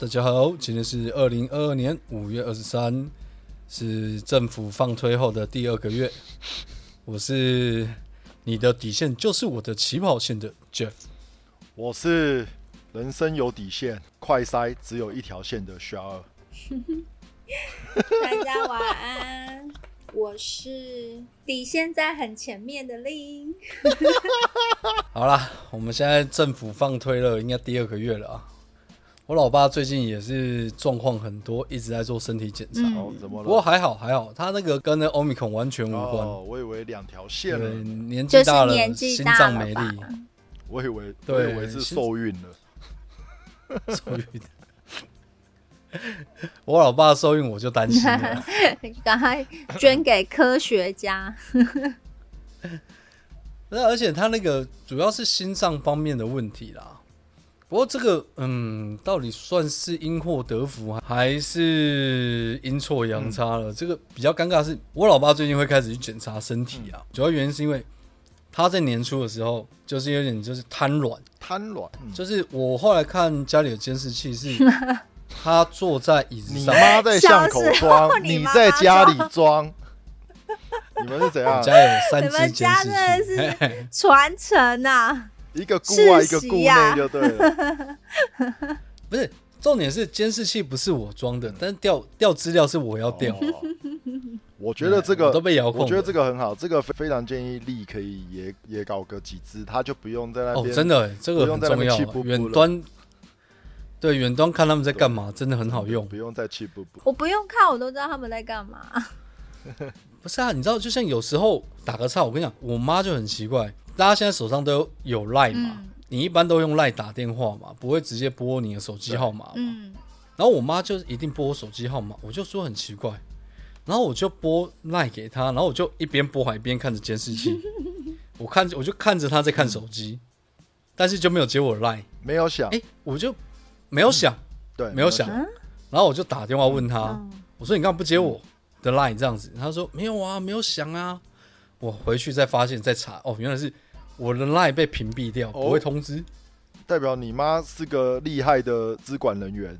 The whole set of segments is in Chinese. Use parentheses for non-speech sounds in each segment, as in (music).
大家好，今天是二零二二年五月二十三，是政府放推后的第二个月。我是你的底线就是我的起跑线的 Jeff。我是人生有底线，快塞只有一条线的小二。大家晚安，我是底线在很前面的令。好啦，我们现在政府放推了，应该第二个月了啊。我老爸最近也是状况很多，一直在做身体检查。嗯哦，怎么了？不过还好还好，他那个跟那欧米孔完全无关。哦，我以为两条线对，了，年纪就是大了，心大了吧脏没力，我以为我对以为是是受孕了。受孕。我老爸受孕，我就担心了。(laughs) 赶快捐给科学家。(laughs) 那而且他那个主要是心脏方面的问题啦。不过这个，嗯，到底算是因祸得福，还是阴错阳差了？这个比较尴尬是，我老爸最近会开始去检查身体啊。主要原因是因为他在年初的时候，就是有点就是瘫软，瘫软，嗯就是我后来看家里的监视器是，(laughs) 他坐在椅子你上，妈在巷口装，你在家里装，你们是怎样？我家有三你只监们家视器，是传承啊！一个顾外，一个顾内就对了。(laughs) 不是重点是监视器不是我装的，但是调调资料是我要调。哦我觉得这个 (laughs) 我都被遥控我觉得这个很好，这个非非常建议力可以也也搞个几只，他就不用在那哦，边真的耶，这个很重要远端对远端看他们在干嘛，真的很好用不。用再气不不。我不用看，我都知道他们在干嘛。(laughs) 不是啊，你知道，就像有时候打个岔，我跟你讲，我妈就很奇怪，大家现在手上都有有赖嘛，嗯。你一般都用 Line 打电话嘛，不会直接拨你的手机号码嘛。嗯，然后我妈就一定拨我手机号码，我就说很奇怪，然后我就拨 Line 给她，然后我就一边拨还一边看着监视器，(laughs) 我看着我就看着她在看手机，但是就没有接我的赖，没有想，哎，我就没有想，对，没有想，然后我就打电话问她，嗯。我说你干嘛不接我的 line 这样子？她说没有啊，没有想啊。我回去再发现再查，哦，原来是我的 line 被屏蔽掉，不会通知。代表你妈是个厉害的资管人员。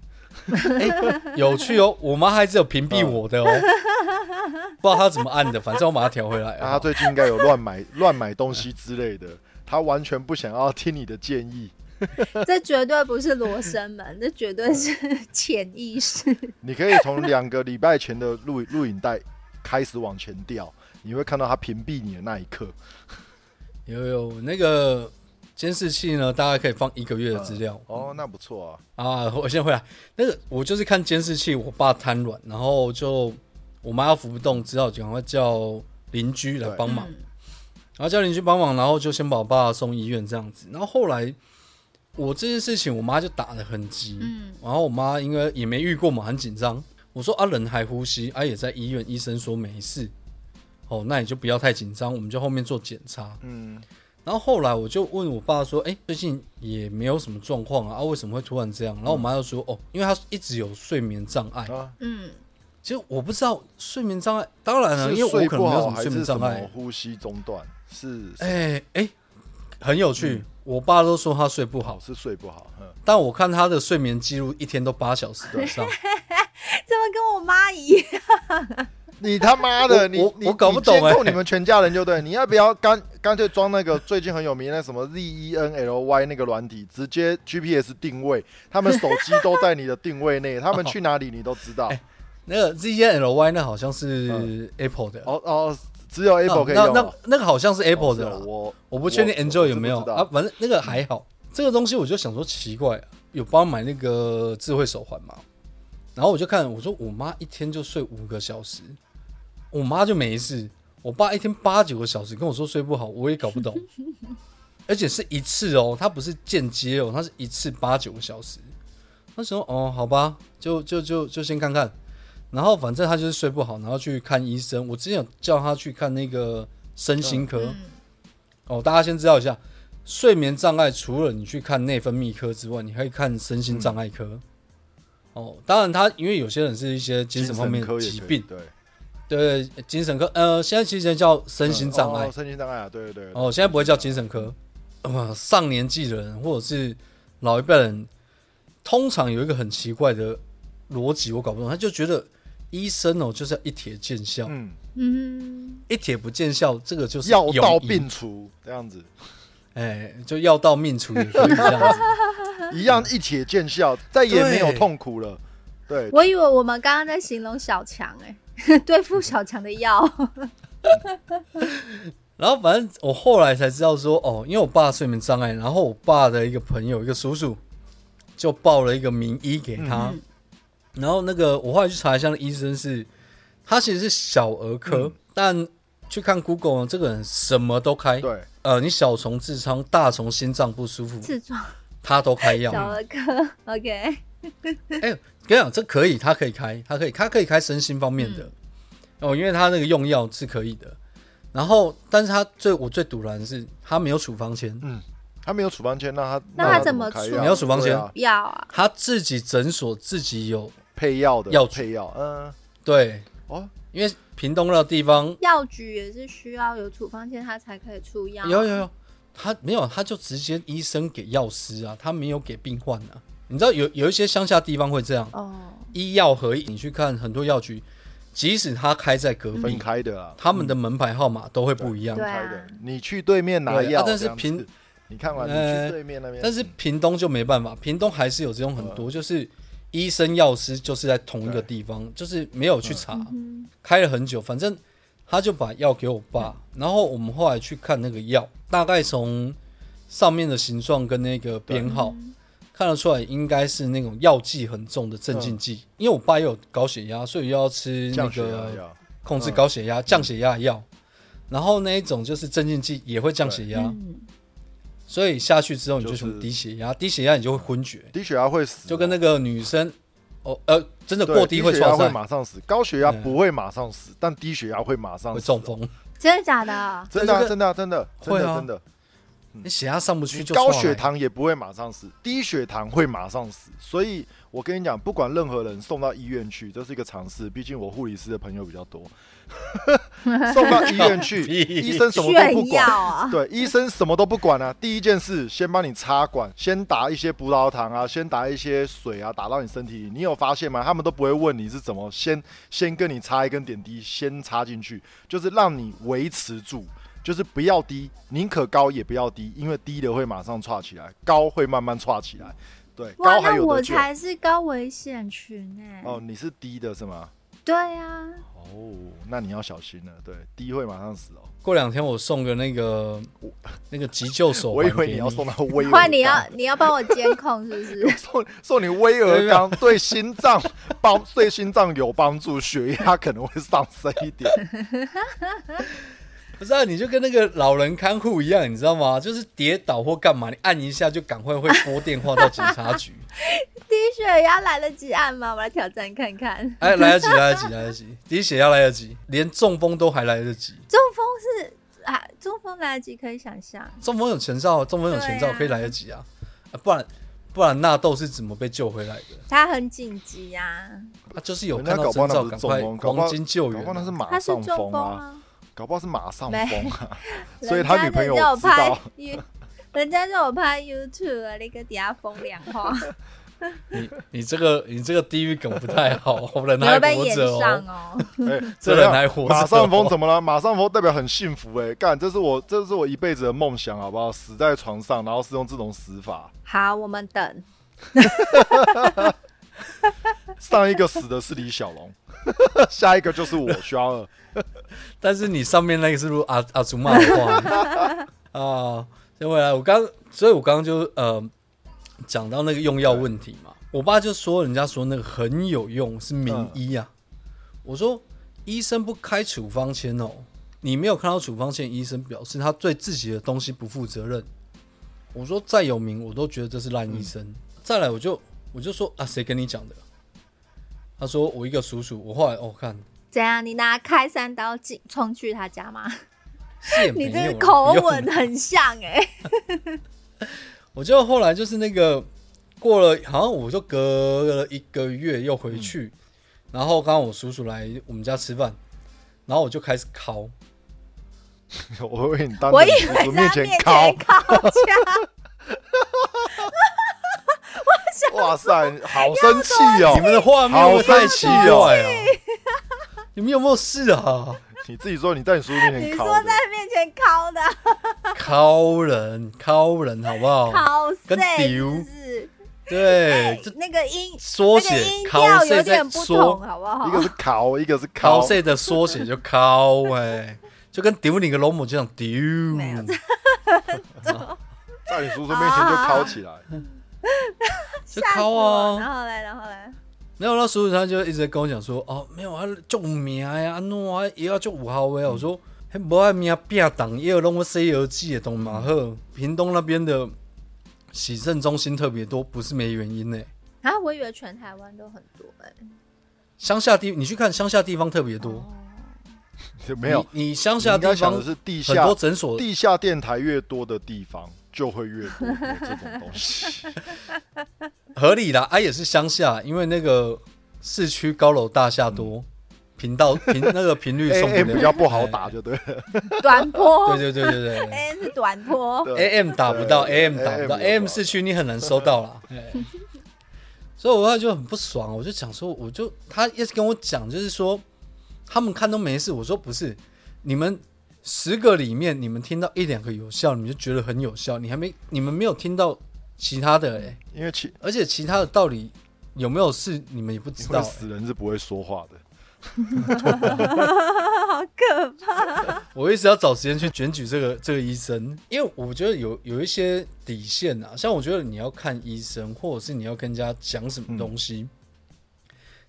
(laughs) 有趣哦，我妈还是有屏蔽我的哦，(laughs) 不知道她怎么按的，反正我把它调回来。那她最近应该有乱买 (laughs) 乱买东西之类的，她完全不想要听你的建议。这绝对不是罗生门，这绝对是潜意识。你可以从两个礼拜前的录录影带开始往前调，你会看到他屏蔽你的那一刻。有有那个监视器呢，大概可以放一个月的资料。哦，那不错啊。啊，(laughs) 我先回来。那个我就是看监视器，我爸瘫软，然后就我妈要扶不动，只好赶快叫邻居来帮忙。嗯然后叫邻居帮忙，然后就先把我爸送医院这样子。然后后来我这件事情，我妈就打得很急。嗯然后我妈因为也没遇过嘛，很紧张。我说啊，人还呼吸，啊也在医院，医生说没事。哦，那你就不要太紧张，我们就后面做检查。嗯，然后后来我就问我爸说：“哎、最近也没有什么状况啊，啊，为什么会突然这样？”然后我妈就说：“哦，因为他一直有睡眠障碍。啊，嗯，其实我不知道睡眠障碍，当然了，因为我可能没有什么睡眠障碍。呼吸中断？是哎哎、很有趣。我爸都说他睡不好好，是睡不好。嗯，但我看他的睡眠记录一天都八小时以上。(laughs) (laughs) 怎么跟我妈一样？你他妈的，你你我我搞不懂哎你监控你们全家人就对，你要不要干干脆装那个最近很有名的什么 Z E N L Y 那个软体，直接 GPS 定位，他们手机都在你的定位内，他们去哪里你都知道。(laughs) 哎那个 Z E N L Y 那好像是 Apple 的，哦哦，只有 Apple 可以用哦。那那那个好像是 Apple 的哦是哦，我我不确定我 Android 有没有啊，反正那个还好。这个东西我就想说奇怪、啊，有帮我买那个智慧手环吗？然后我就看，我说我妈一天就睡五个小时，我妈就没事。我爸一天八九个小时跟我说睡不好，我也搞不懂。(laughs) 而且是一次哦，他不是间接哦，他是一次八九个小时。那时候哦，好吧，就就就就先看看。然后反正他就是睡不好，然后去看医生。我之前有叫他去看那个身心科。嗯哦，大家先知道一下，睡眠障碍除了你去看内分泌科之外，你还可以看身心障碍科。哦，当然他因为有些人是一些精神方面的疾病，对，对精神科，呃，现在其实叫身心障碍哦，身心障碍啊，对对对。哦，现在不会叫精神科。呃，上年纪的人或者是老一辈人，通常有一个很奇怪的逻辑，我搞不懂，他就觉得医生哦就是要一帖见效，嗯，嗯，一帖不见效，这个就是药到病除这样子，哎，就药到命除也可以这样子。(laughs) 一样一帖见效，再也没有痛苦了。对，我以为我们刚刚在形容小强，哎，(laughs) 对付小强的药。(laughs) 然后反正我后来才知道说，哦，因为我爸睡眠障碍，然后我爸的一个朋友，一个叔叔，就报了一个名医给他。嗯然后那个我后来去查一下，那医生是他其实是小儿科，嗯但去看 Google 呢，这个人什么都开。对，呃，你小虫痔疮、大虫心脏不舒服，痔疮他都开药。小儿科，OK，哎、跟你讲，这可以，他可以开，他可以，他可以开身心方面的、嗯哦，因为他那个用药是可以的。然后，但是他最我最堵然的是，他没有处方签，嗯他没有处方签，那他那他怎怎么处开没有处方签药啊，他自己诊所自己有配药的药配药，嗯，对哦，因为屏东那个地方药局也是需要有处方签，他才可以出药。有有有，他没有，他就直接医生给药师啊，他没有给病患啊。你知道有有一些乡下地方会这样，哦，医药合一，你去看很多药局，即使他开在隔分壁，开的啊，他们的门牌号码都会不一样。对啊。开的，你去对面拿药，啊但是这样子平你看完，你呃去对面那边，但是屏东就没办法，屏东还是有这种很多，就是医生药师就是在同一个地方，就是没有去查，嗯。开了很久，反正他就把药给我爸，然后我们后来去看那个药，大概从上面的形状跟那个编号看得出来，应该是那种药剂很重的镇静剂，因为我爸又有高血压，所以又要吃那个，控制高血压、降血压的药，然后那一种就是镇静剂也会降血压，嗯，所以下去之后你就就是全部低血压，低血压你就会昏厥，低血压会死，就跟那个女生哦呃真的过低会血压会，马上死，高血压嗯不会马上死，但低血压会马上会中，风，真的假的？真的真的啊真的真的真的，你血压上不去就高血糖也不会马上死，低血糖会马上死，所以我跟你讲，不管任何人送到医院去，这是一个常识，毕竟我护理师的朋友比较多，(laughs) 送到医院去，(laughs) 医生什么都不管。啊！对，医生什么都不管啊！第一件事，先帮你插管，先打一些葡萄糖啊，先打一些水啊，打到你身体里。你有发现吗？他们都不会问你是怎么先先跟你插一根点滴，先插进去，就是让你维持住，就是不要低，宁可高也不要低，因为低的会马上岔起来，高会慢慢岔起来。对，高还那我有得救。才是高危险群呢。哦，你是低的是吗？对啊，哦，那你要小心了。对，低会马上死哦。过两天我送个那个那个急救手我以环给为你要送到威 (laughs) 尔换你要你要帮我监控是不是？(laughs) 送送你威尔刚，对心脏帮对心脏有帮助，血压可能会上升一点。(laughs) 不是啊，你就跟那个老人看护一样，你知道吗？就是跌倒或干嘛，你按一下就赶快会拨电话到警察局。(laughs) 低血压来得及按吗？我来挑战看看。哎，来得及，来得及，来得及，低血压来得及，连中风都还来得及。中风是啊，中风来得及可以想象。中风有前兆，中风有前兆啊可以来得及啊，啊不然不然纳豆是怎么被救回来的？他很紧急呀、他就是有看到中风，搞不好黄金救援啊。马他是上中风啊。搞不好是马上没风啊，(laughs) 所以他女朋友知道拍。You- 人家就 (laughs) 我拍 YouTube 啊，那个底下风凉话，(laughs) 你你这个你这个地狱梗不太好，人你还会被演活着上哦。哦。哎，这怎样人还活着马上风哦怎么了？马上风代表很幸福哎，干，这是我这是我一辈子的梦想，好不好？死在床上，然后是用这种死法。好，我们等。上一个死的是李小龙，(laughs) 下一个就是我需要二。(laughs) 但是你上面那个是录阿阿祖玛的话 (laughs) 啊。先回来，我刚，所以我刚刚就呃讲到那个用药问题嘛，我爸就说人家说那个很有用，是名医啊。我说医生不开处方签哦，你没有看到处方签，医生表示他对自己的东西不负责任。我说再有名，我都觉得这是烂医生。再来，我就我就说啊，谁跟你讲的？他说我一个叔叔，我后来哦看。怎样？你拿开山刀进冲去他家吗？(laughs) 你这个口吻很像哎、(laughs) 我就后来就是那个过了，好像我就隔了一个月又回去，然后刚刚我叔叔来我们家吃饭，然后我就开始烤，(laughs) 我为你当我以为叔在他面前敲前，哇塞，好生气哦你！们的画面好生气哦！(laughs) 你们有没有事啊？你自己说你在你叔叔面前敲的，说在面前敲的，(laughs) 敲人，敲人，好不好？敲跟碎丢？对那个音缩写敲调有谁在点不同，缩，好不好？一个是敲，一个是敲敲。谁的缩写就敲哎，就跟丢你个龙母这 (laughs) 样丢。在你叔叔面前就敲起来。就吓死敲我！啊！然后嘞，然后嘞，没有，那叔叔他就一直在跟我讲说，哦，没有啊，就有名呀，安诺啊，也要就五号位啊。我说，嘿，不爱名变档，也有弄个《西游记》的东马赫，屏东那边的洗肾中心特别多，不是没原因呢。啊，我以为全台湾都很多哎，乡下地，你去看乡下地方特别多。没有，你你乡下地方的是地很下多诊所，地下电台越多的地方，就会越多 (laughs) 这种东西。(laughs) 合理啦，啊也是乡下，因为那个市区高楼大厦多，频道频 (laughs) 那个频率送不 AM，比较不好打，哎就对了。短波，对对对对对对。，A 是短波，对 AM 打不到对，AM 打不到 AM，AM 市区你很难收到啦。哎所以我后来就很不爽，我就讲说，我就他一直跟我讲，就是说他们看都没事，我说不是，你们十个里面你们听到一两个有效，你们就觉得很有效，你还没你们没有听到其他的哎、因为其而且其他的道理有没有事，你们也不知道、死人是不会说话的。(laughs) (laughs) 好可怕。我一直要找时间去检举这个这个医生，因为我觉得有有一些底线啊，像我觉得你要看医生，或者是你要跟人家讲什么东西，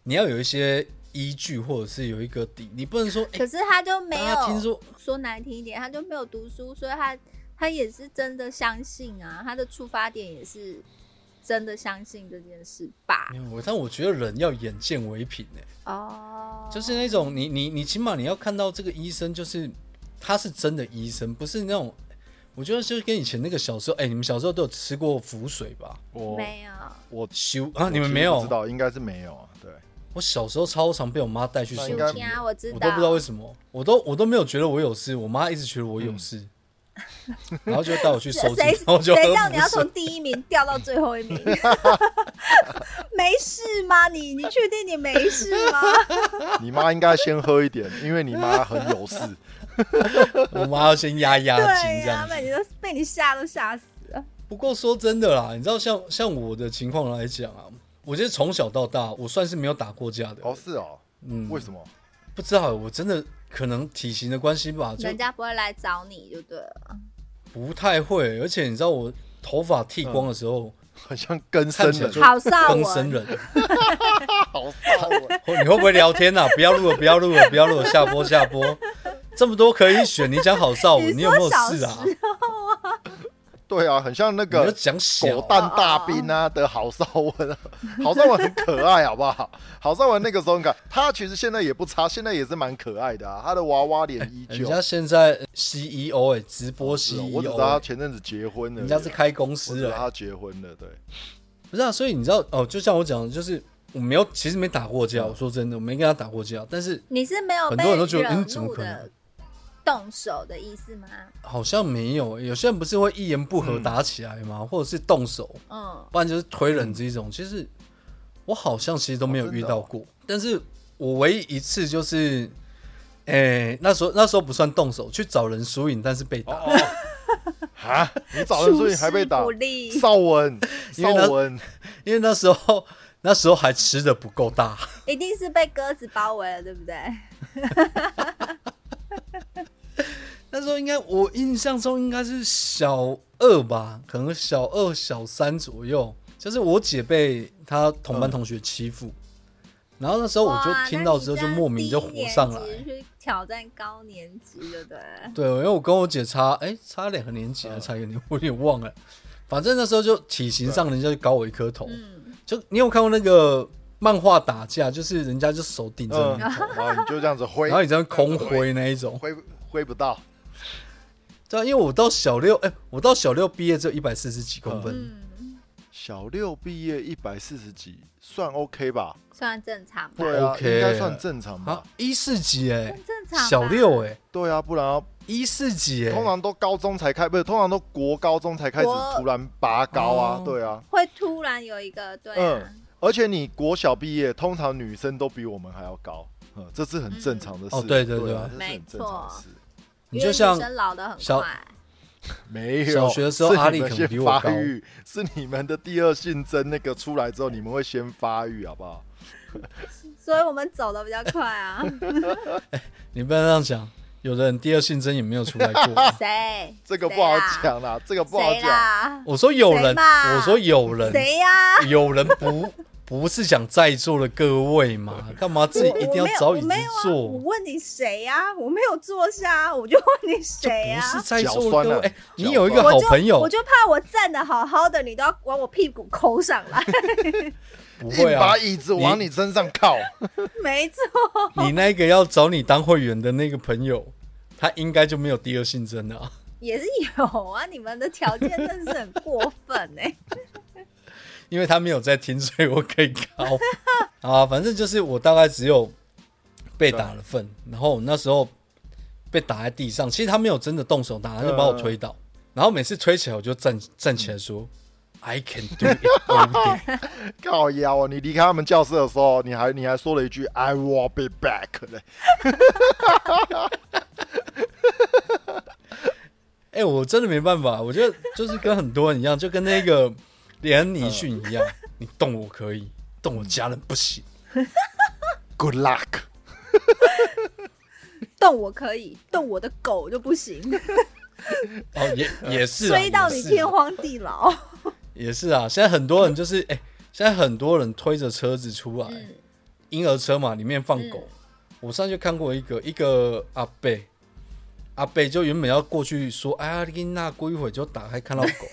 你要有一些依据，或者是有一个底，你不能说哎，可是他就没有听说说难听一点，他就没有读书，所以他他也是真的相信啊，他的出发点也是真的相信这件事吧没？有我，但我觉得人要眼见为凭哎、哦，就是那种你你你起码你要看到这个医生，就是他是真的医生，不是那种。我觉得就是跟以前那个小时候，哎、你们小时候都有吃过浮水吧？我没有，我修啊，你们没有不知？道，应该是没有啊。对，我小时候超常被我妈带去收金啊，我知道，我都不知道为什么，我都我都没有觉得我有事，我妈一直觉得我有事，然后就带我去收金，谁然后就谁叫你要从第一名掉到最后一名？(laughs) (laughs) 没事吗？你你确定你没事吗？(laughs) 你妈应该先喝一点，因为你妈很有事。我妈要先压压惊、这样子。被你都被你吓都吓死了。不过说真的啦，你知道像像我的情况来讲啊，我觉得从小到大我算是没有打过架的，哦，是哦，嗯，为什么？不知道，我真的可能体型的关系吧，就人家不会来找你就对了。不太会，而且你知道我头发剃光的时候，(laughs) 很像更生人，看起来就郝邵更生文，人。好骚啊！(laughs) (laughs) 你会不会聊天呐、不要录了，不要录了，不要录了，下播下播。这么多可以选，你讲好少文，你你有没有说小事啊？时对啊，很像那个狗蛋大兵啊的郝邵文啊，(laughs) 郝邵文很可爱，好不好？郝邵文那个时候很可爱，他其实现在也不差，现在也是蛮可爱的啊，他的娃娃脸依旧。人家现在 CEO 哎、直播 CEO，、我只知道他前阵子结婚了，人家是开公司了、知道他结婚了，对，不是啊？所以你知道哦，就像我讲的，就是我没有，其实没打过架。嗯我说真的，我没跟他打过架，但是你是没有很多人都觉得惹嗯怎么可能动手的意思吗？好像没有、有些人不是会一言不合嗯打起来吗？或者是动手，嗯，不然就是推人这一种。其实我好像其实都没有遇到过，但是我唯一一次就是，哎、那时候那时候不算动手，去找人输赢，但是被打。哦哦，(laughs) 啊，你找人说你还被打出师不，利，邵文，(laughs) 因为他邵文，因为那时候那时候还吃的不够大，一定是被鸽子包围了，对不对？(laughs) (laughs) 那时候应该我印象中应该是小二吧，可能小二小三左右，就是我姐被她同班同学欺负，然后那时候我就听到之后就莫名就火上来。挑战高年级，对不对？对，因为我跟我姐差哎、差两个年级还嗯。差一个年，我有点忘了。反正那时候就体型上人家就高我一颗头，嗯，就你有看过那个漫画打架，就是人家就手顶着嗯，你，(laughs) 然后你就这样子挥，然后你这样空挥那一种。挥挥不到，对啊，因为我到小六，哎、我到小六毕业只有一百四十几公分，嗯，小六毕业一百四十几，算 OK 吧？算正常吧，对啊 OK 应该算正常吧。啊？，一四几哎、很正常。小六哎、对啊，不然一四几哎，通常都高中才开，不是，通常都国高中才开始突然拔高啊，哦。对啊。会突然有一个对啊，嗯而且你国小毕业，通常女生都比我们还要高，嗯，这是很正常的事。哦对对对。啊，这是很正常的事。因为你就像女生老的很小快，(laughs) 没有，小学的时候是阿力可能你们先比我高发育，是你们的第二性征那个出来之后，你们会先发育，好不好？(laughs) 所以我们走的比较快啊。(laughs) 你不要这样讲，有的人第二性征也没有出来过。谁？这个不好讲啦，这个不好讲。我说有人，嘛我说有人，谁呀？有人不不是讲在座的各位嘛？干嘛自己一定要找椅子我没有啊我？问你谁呀？我没有坐下，我就问你谁呀？不是在座的脚酸了各位。哎，脚你有一个好朋友我，就怕我站的好好的，你都要往我屁股抠上来。(laughs) 不会啊把，椅子往你身上靠，(laughs) 没错，你那个要找你当会员的那个朋友，他应该就没有第二性征了啊。也是有啊。你们的条件真是很过分哎。因为他没有在听，所以我可以高 (laughs) 啊。反正就是我大概只有被打了份，然后我那时候被打在地上，其实他没有真的动手打，他就把我推倒，然后每次推起来我就站站起来说、I can do it all day。(laughs) 靠腰啊！你离开他们教室的时候，你还你还说了一句 “I will be back” 嘞。(laughs) 哎、我真的没办法，我觉得就是跟很多人一样，就跟那个连尼逊一样，你动我可以，动我家人不行。(laughs) Good luck。动我可以，动我的狗就不行，哦，也也是啊，追到你天荒地老。也是啊，现在很多人就是哎、现在很多人推着车子出来，嗯婴儿车嘛，里面放狗。嗯我上次看过一个一个阿贝，阿贝就原本要过去说，哎呀，你那过一会就打开看到狗，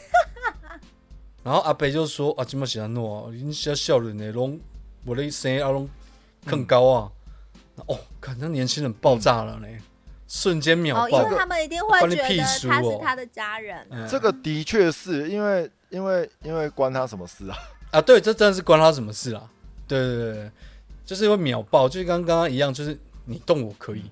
然后阿北就说啊，今麦是安诺，你小小人的拢我的声啊拢更高啊，哦，看那年轻人爆炸了呢，瞬间秒哦，因爆为，他们一定会觉得屁事哦他是他的家人啊。嗯这个的确是因为因为因为关他什么事啊？啊，对，这真的是关他什么事啊？对对对对，就是会秒爆，就跟刚刚一样，就是你动我可以，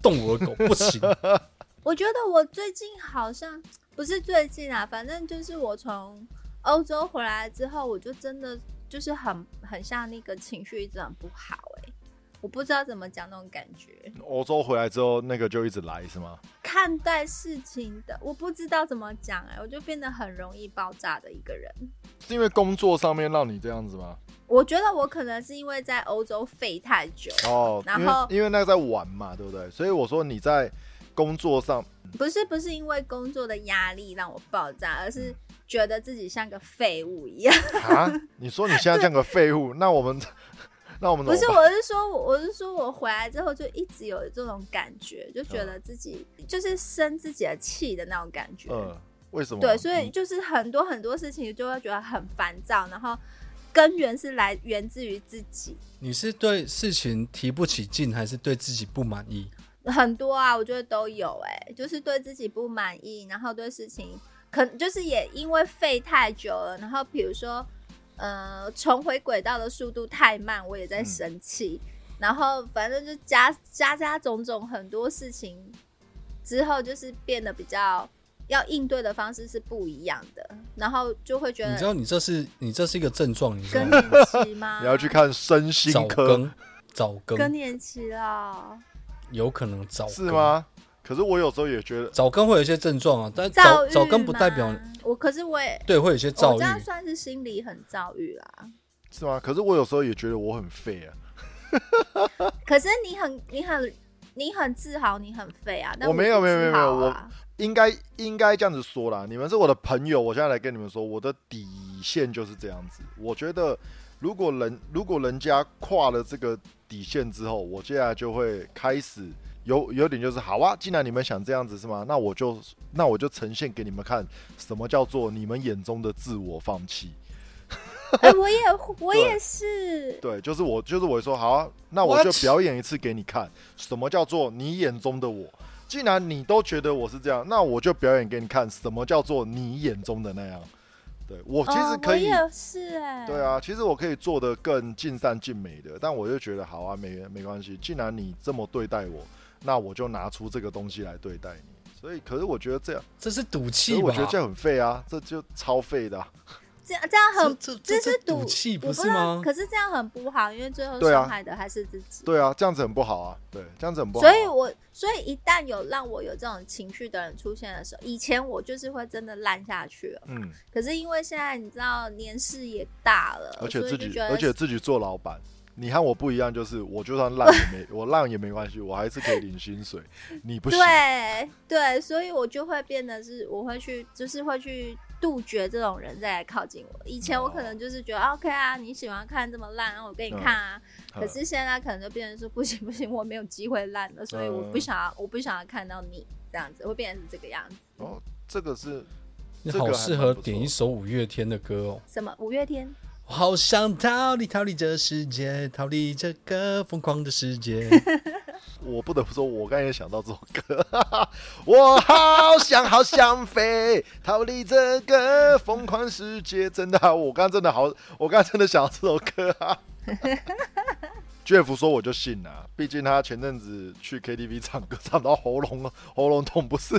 动我的狗不行。(laughs) 我觉得我最近好像不是最近啊，反正就是我从欧洲回来之后，我就真的就是很很像那个情绪一直很不好哎、我不知道怎么讲那种感觉。欧洲回来之后，那个就一直来是吗？看待事情的，我不知道怎么讲哎、我就变得很容易爆炸的一个人。是因为工作上面让你这样子吗？我觉得我可能是因为在欧洲废太久，哦，然后因为那个在玩嘛，对不对？所以我说你在工作上，不是不是因为工作的压力让我爆炸，而是觉得自己像个废物一样。啊，你说你现在像个废物，(laughs) 那我们 (laughs) 那我们不是，我是说，我我是说我回来之后就一直有这种感觉，就觉得自己就是生自己的气的那种感觉。嗯，为什么？对，所以就是很多很多事情就会觉得很烦躁，然后根源是来源自于自己。你是对事情提不起劲，还是对自己不满意？很多啊，我觉得都有哎、就是对自己不满意，然后对事情可能就是也因为废太久了，然后比如说呃重回轨道的速度太慢，我也在生气，然后反正就加加加种种很多事情之后，就是变得比较要应对的方式是不一样的，然后就会觉得你知道你这是你这是一个症状，你知道更吗？年期吗？你要去看身心早科更，早更更年期了，有可能早是？吗？可是我有时候也觉得，早更会有一些症状啊，但早早更不代表我，可是我也对会有一些躁郁我这。样算是心理很躁郁啦。是吗？可是我有时候也觉得我很废啊。(laughs) 可是你很你很你很自豪，你很废啊！但我没有没有没有没有我应该应该这样子说啦，你们是我的朋友，我现在来跟你们说，我的底线就是这样子。我觉得如果人如果人家跨了这个底线之后，我接下来就会开始有有点就是好啊，既然你们想这样子是吗？那我就那我就呈现给你们看，什么叫做你们眼中的自我放弃。哎、我也我也是，对，就是我，就是我说好啊，那我就表演一次给你看，什么叫做你眼中的我。既然你都觉得我是这样，那我就表演给你看，什么叫做你眼中的那样。对我其实哦、可以，我也是哎、对，啊，其实我可以做的更尽善尽美的，但我就觉得好啊，没没关系，既然你这么对待我，那我就拿出这个东西来对待你。所以可是我觉得这样，这是赌气吧？我觉得这样很废啊，这就超废的啊、这样这样很这这这是赌赌气不是吗？可是这样很不好，因为最后伤害的还是自己。对啊，这样子很不好啊，对，这样子很不好啊、所以我所以一旦有让我有这种情绪的人出现的时候，以前我就是会真的烂下去了。嗯，可是因为现在你知道年事也大了，而且自己而且自己做老板，你和我不一样，就是我就算烂也没 (laughs) 我烂也没关系，我还是可以领薪水，你不行。对对，所以我就会变得是，我会去，就是会去杜绝这种人再来靠近我。以前我可能就是觉得、OK 啊，你喜欢看这么烂，我给你看啊。嗯可是现在可能就变成说不行不行，我没有机会烂了，所以我不嗯想要，我不想要看到你这样子，会变成是这个样子。哦，这个是你这个还好适合点一首五月天的歌哦。什么五月天？我好想逃离，逃离这世界，逃离这个疯狂的世界。(laughs) 我不得不说，我刚才也想到这首歌，(laughs) 我好想好想飞，逃离这个疯狂世界。真的啊、我刚刚真的好，我刚刚真的想到这首歌啊。(laughs) Jeff 说我就信了、毕竟他前阵子去 KTV 唱歌，唱到喉咙喉咙痛，不是？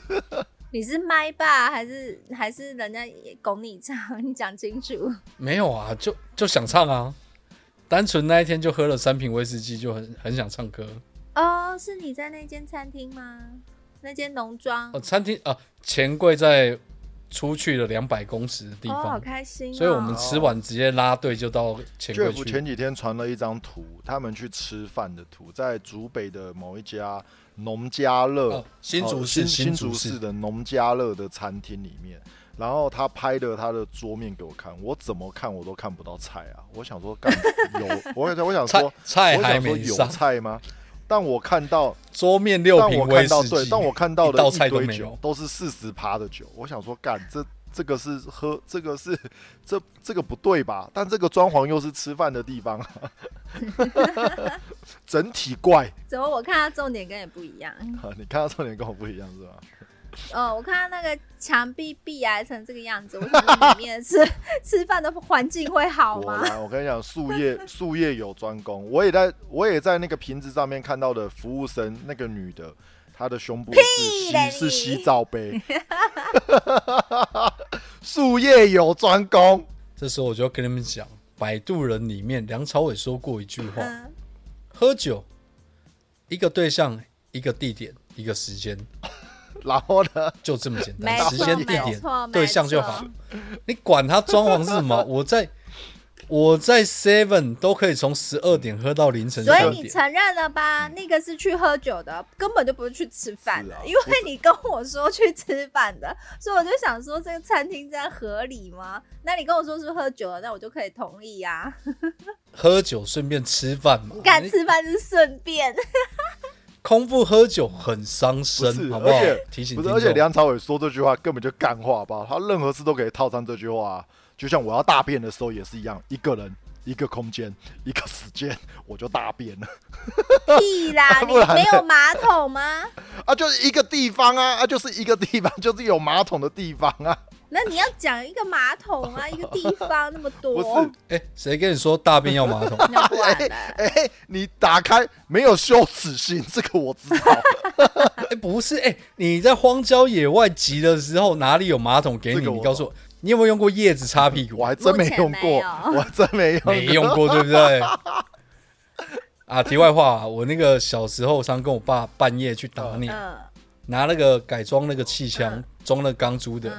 你是麦霸还是还是人家也拱你唱？(laughs) 你讲清楚。没有啊，就就想唱啊，单纯那一天就喝了三瓶威士忌，就很很想唱歌。哦，是你在那间餐厅吗？那间农庄？哦，餐厅啊，钱柜在出去了两百公尺的地哦，好方，开心、哦！所以我们吃完直接拉队就到钱柜去。前几天传了一张图，他们去吃饭的图，在竹北的某一家农家乐，哦，新竹哦市，新竹市的农家乐的餐厅里面，然后他拍的他的桌面给我看，我怎么看我都看不到菜啊！我想说，干 (laughs) 有，我我想说，菜还我想说有菜吗？但我看到，桌面六但我瓶威看到，对，士忌，但我看到的一堆酒都是四十趴的酒，我想说，干这这个是喝，这个是这这个不对吧？但这个装潢又是吃饭的地方，(laughs) 整体怪。怎么我看到重点跟你不一样？啊你看到重点跟我不一样是吧？哦，我看到那个墙壁壁癌成这个样子，我想说里面吃 (laughs) 吃饭的环境会好吗？我跟你讲，术业术业有专攻。我也在我也在那个瓶子上面看到的服务生那个女的，她的胸部是洗是洗澡杯。(laughs) 术业有专攻，这时候我就要跟你们讲，摆渡人里面梁朝伟说过一句话：嗯，喝酒，一个对象，一个地点，一个时间，(laughs) 然后呢，就这么简单，时间、地点、对象就好。你管他装潢是什么，我在我在 Seven 都可以从十二点喝到凌晨所。以你承认了吧？那个是去喝酒的，根本就不是去吃饭的，啊因为你跟我说去吃饭的，所以我就想说这个餐厅这样合理吗？那你跟我说是喝酒的，那我就可以同意呀、(laughs) 喝酒顺便吃饭嘛你，敢吃饭是顺便，(laughs) 空腹喝酒很伤身，是，好不好？提醒不是，而且。梁朝伟说这句话根本就干话吧？他任何事都可以套上这句话、啊，就像我要大便的时候也是一样，一个人。一个空间，一个时间，我就大便了屁啦！你 (laughs) 不然呢没有马桶吗？(laughs) 啊！就是一个地方啊，啊，就是一个地方，(laughs) 就是有马桶的地方啊。那你要讲一个马桶啊，一个地方那么多，不是哎，谁跟你说大便要马桶？那不然呢？哎、你打开没有羞耻心，这个我知道。哎，不是，哎，你在荒郊野外急的时候，哪里有马桶给你？你告诉我，你有没有用过叶子擦屁股我？还真没用过，我还真没用过。没用过，对不对？(laughs) 啊，题外话、我那个小时候常跟我爸半夜去打鸟，嗯拿那个改装那个气枪嗯，装了钢珠的。嗯，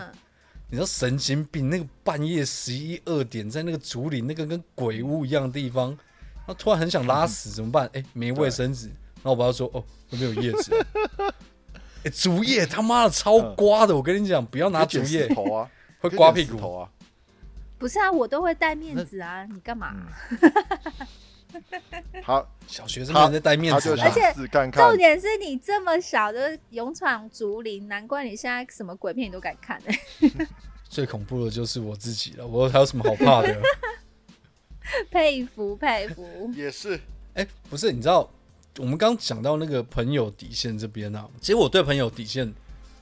你知道神经病，那个半夜十一二点，在那个竹林那个跟鬼屋一样的地方，他突然很想拉屎，怎么办？哎、没卫生纸。然后我爸说：“哦，那边有叶子。(laughs) 哎，竹叶他妈的超刮的，我跟你讲，不要拿竹叶，头啊，会刮屁股。头啊。不是啊，我都会戴面子啊，你干嘛？(laughs) 好小学生没人在带面子而且看看重，点是你这么小的勇闯竹林，难怪你现在什么鬼片你都敢看、(laughs) 最恐怖的就是我自己了。我还有什么好怕的？(laughs) 佩服佩服。也是哎、不是，你知道我们刚讲到那个朋友底线这边啊，其实我对朋友底线，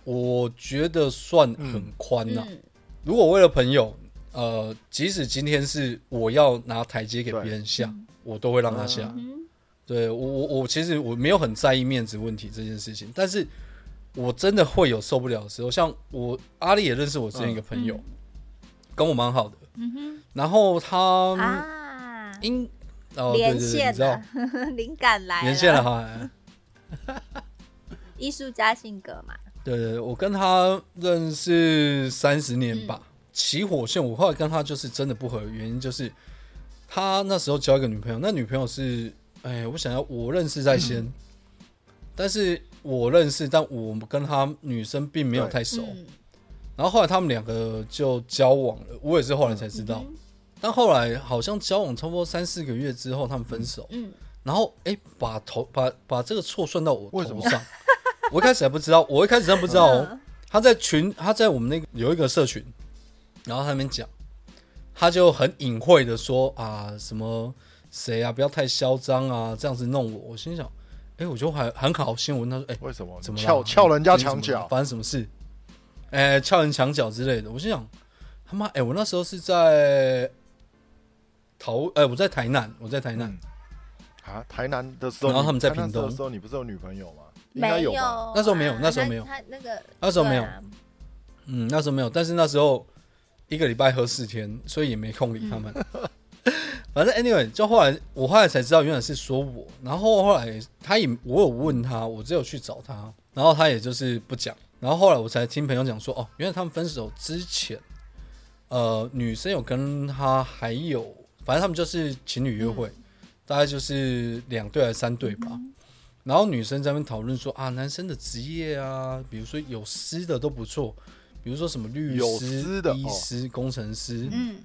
我觉得算很宽呐、嗯，如果为了朋友，呃，即使今天是我要拿台阶给别人下，我都会让他下。嗯。对我我我其实我没有很在意面子问题这件事情，但是我真的会有受不了的时候。像我阿丽也认识我之前一个朋友，跟我蛮好的，嗯然后他啊，因哦连线了，(laughs) 灵感来连线了，哈。(laughs) 艺术家性格嘛，对对，我跟他认识三十年吧，起火线。我后来跟他就是真的不合，原因就是他那时候交一个女朋友，那女朋友是，哎，我想要我认识在先，但是我认识，但我跟他女生并没有太熟。嗯然后后来他们两个就交往了，我也是后来才知道。但后来好像交往差不多三四个月之后，他们分手。嗯，然后哎，把头把把这个错算到我为什么头上。我一开始还不知道，(laughs) 我一开始真不知道他在群，他在我们那个有一个社群，然后他那边讲，他就很隐晦的说啊，什么谁啊，不要太嚣张啊，这样子弄我。我心想，哎，我就还很好心，我问他说，哎，为什么怎么啦撬撬人家墙角？发生什么事？哎，撬人墙角之类的。我心想，他妈，哎，我那时候是在桃，哎，我在台南，我在台南。嗯啊，台南的时候，然后他们在台南屏东的时候，你不是有女朋友吗？应该没有吧？那时候没有啊那时候没有他他那个那时候没有啊嗯，那时候没有，但是那时候一个礼拜喝四天，所以也没空理他们。(laughs) 反正 anyway，就后来我后来才知道，原来是说我。然后后来他也我有问他，我只有去找他，然后他也就是不讲。然后后来我才听朋友讲说，哦，原来他们分手之前，呃，女生有跟他还有，反正他们就是情侣约会，大概就是两对还是三对吧。然后女生在那边讨论说啊，男生的职业啊，比如说有师的都不错，比如说什么律有师师、的医师、工程师，嗯，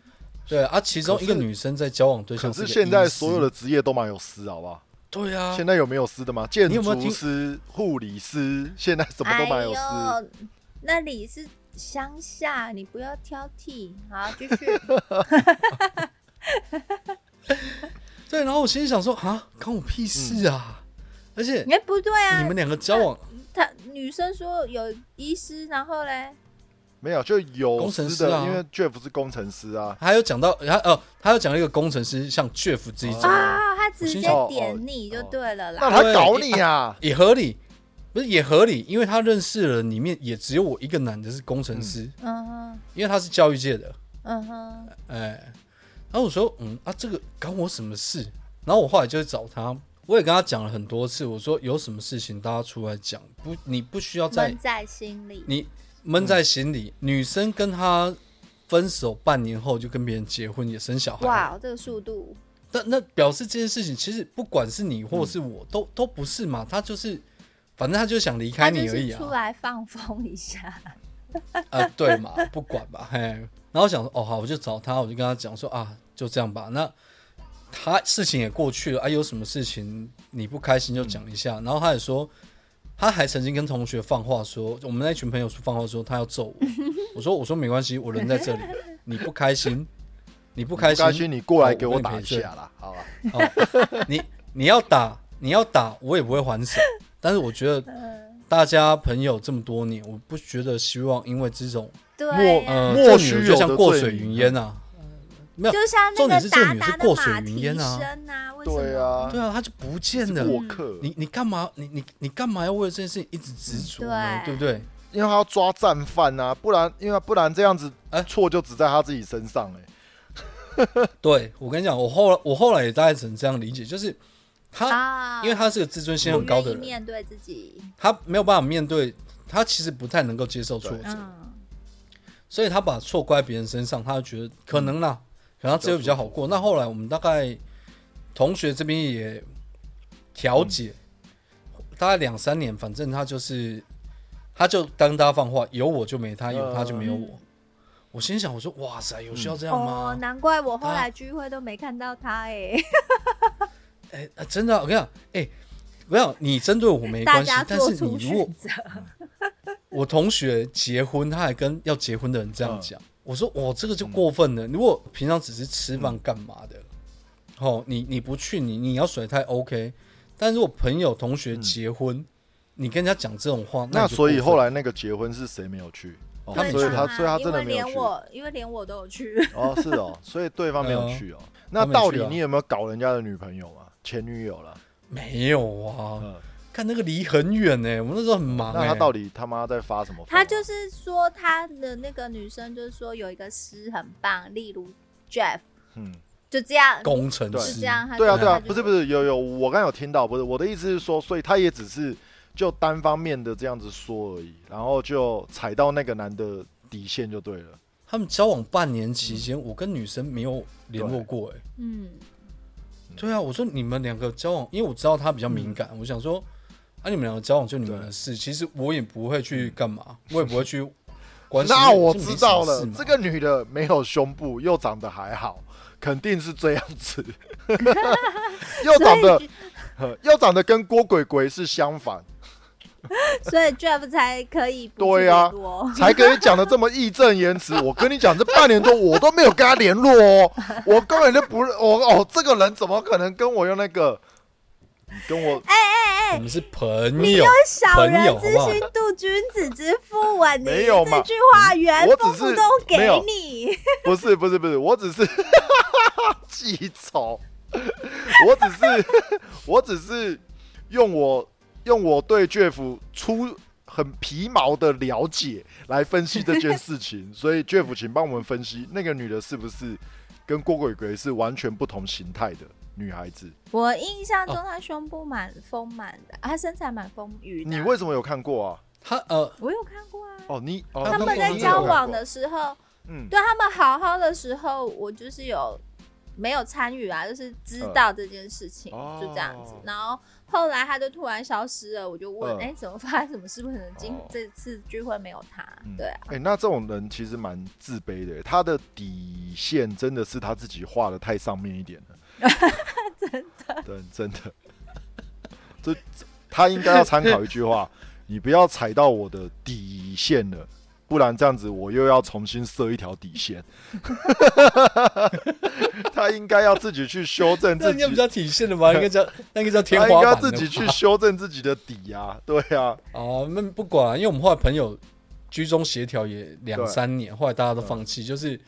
对啊，其中一个女生在交往对可象可是现在所有的职业都蛮有师，好不好？对啊，现在有没有师的吗？建筑你有没有听师、护理师，现在什么都蛮有师。哎，那里是乡下，你不要挑剔。好，继续。(laughs) 对，然后我心里想说啊，关我屁事啊！而且哎，不对啊，你们两个交往，他女生说有医师，然后嘞，没有，就有工程师的，师啊因为 Jeff 是工程师啊。还有讲到他呃，他有讲一个工程师像 Jeff 这一种，啊，他直接点你就对了那啦。他搞你啊！也合理，不是也合理，因为他认识了里面也只有我一个男的是工程师，嗯哼，因为他是教育界的，嗯哼，哎，然后我说，嗯啊，这个关我什么事？然后我后来就去找他，我也跟他讲了很多次，我说有什么事情大家出来讲，不，你不需要在闷在心里。你闷在心里。女生跟他分手半年后就跟别人结婚，也生小孩，哇，这个速度，那那表示这件事情其实不管是你或是我，都都不是嘛，他就是。反正他就想离开你而已啊，出来放 (laughs) 风一下。啊，对嘛，不管吧，嘿。然后想说，哦，好，我就找他，我就跟他讲说啊，就这样吧。那他事情也过去了，啊，有什么事情你不开心就讲一下。然后他也说，他还曾经跟同学放话说，我们那群朋友放话说他要揍我。(laughs) 我说，我说没关系，我人在这里，(laughs) 你不开心，你不开心，不开心，你过来给我我打一下啦，好吧？哦，你你要打，你要打，我也不会还手。但是我觉得 (laughs) 大家朋友这么多年，我不觉得希望因为这种对莫呀、呃，莫须有像过水云烟啊，没有就像那重点个是这个女的达达的是过水马蹄云烟啊？对啊，对啊，他就不见了。过客，你你干嘛？你你你干嘛要为了这件事情一直执着呢？对对不对？因为他要抓战犯啊，不然因为不然这样子哎错就只在他自己身上哎。(laughs) 对我跟你讲，我后来我后来也大概只能这样理解，就是他，啊，因为他是个自尊心很高的人，面对自己，他没有办法面对，他其实不太能够接受挫折，嗯，所以他把错怪别人身上，他就觉得可能啦，可能他这个比较好过。那后来我们大概同学这边也调解，大概两三年，反正他就是，他就当大家放话，有我就没他，有他就没有我。我心想，我说哇塞，有需要这样哦，吗？难怪我后来聚会都没看到他哎、(laughs) 哎、啊真的啊、我跟你讲，哎、我跟你讲，你针对我没关系，但是你如果，(laughs) 我同学结婚，他还跟要结婚的人这样嗯讲，我说我，这个就过分了。如果平常只是吃饭干嘛的，哦，你你不去，你你要甩太 OK。但如果朋友同学结婚，你跟人家讲这种话，那所以后来那个结婚是谁没有去？哦他们所以去他所以他真的没有去。连我，因为连我都有去，哦，是哦，所以对方没有去哦。那到底你有没有搞人家的女朋友啊？前女友了？没有啊？嗯，看那个离很远呢，我们那时候很忙哎。那他到底他妈在发什么啊？他就是说他的那个女生就是说有一个诗很棒，例如 Jeff 嗯，就这样，工程对师是这样，对啊对啊，不是不是有有，我刚有听到，不是我的意思是说，所以他也只是就单方面的这样子说而已，然后就踩到那个男的底线就对了。他们交往半年期间，我跟女生没有联络过哎。嗯，对啊，我说你们两个交往，因为我知道他比较敏感，我想说啊，你们两个交往就你们的事，其实我也不会去干嘛，(laughs) 我也不会去 (laughs) 关心。那我知道了这个女的没有胸部，又长得还好，肯定是这样子，(laughs) 又长得又长得跟郭鬼鬼是相反，所以 Jeff 才可以不对啊去联络才可以讲的这么义正言辞。我跟你讲，这半年多我都没有跟他联络哦，我根本就不是我哦，这个人怎么可能跟我用那个？你跟我我们是朋友，小朋人之心度君子之腹啊！(laughs) 你没有这句话原封不动给你，不是不是不是，我只是记仇，(laughs) 我只是我只是用我用我对 Jeff 出很皮毛的了解来分析这件事情，所以 Jeff 请帮我们分析那个女的是不是跟郭鬼鬼是完全不同形态的女孩子？我印象中她胸部蛮丰满的，啊她身材蛮丰腴的。你为什么有看过啊？她呃，我有看过啊。哦，你哦，他他们在交往，的时候，嗯，对他们好好的时候，我就是有没有参与啊，就是知道这件事情，嗯就这样子哦。然后后来他就突然消失了，我就问，嗯哎、怎么发生什么事？不可能今、哦这次聚会没有他？嗯对啊，哎、那这种人其实蛮自卑的，他的底线真的是他自己画的太上面一点了，(laughs) 真的，对，真的，这这他应该要参考一句话：你不要踩到我的底线了，不然这样子我又要重新设一条底线。(laughs) 他应该要自己去修正自己。那应该不叫体现的吧？应该叫那个叫天他应该花板的吧，自己去修正自己的底啊，对啊，哦，那不管啊，因为我们后来朋友居中协调也两三年，后来大家都放弃，就是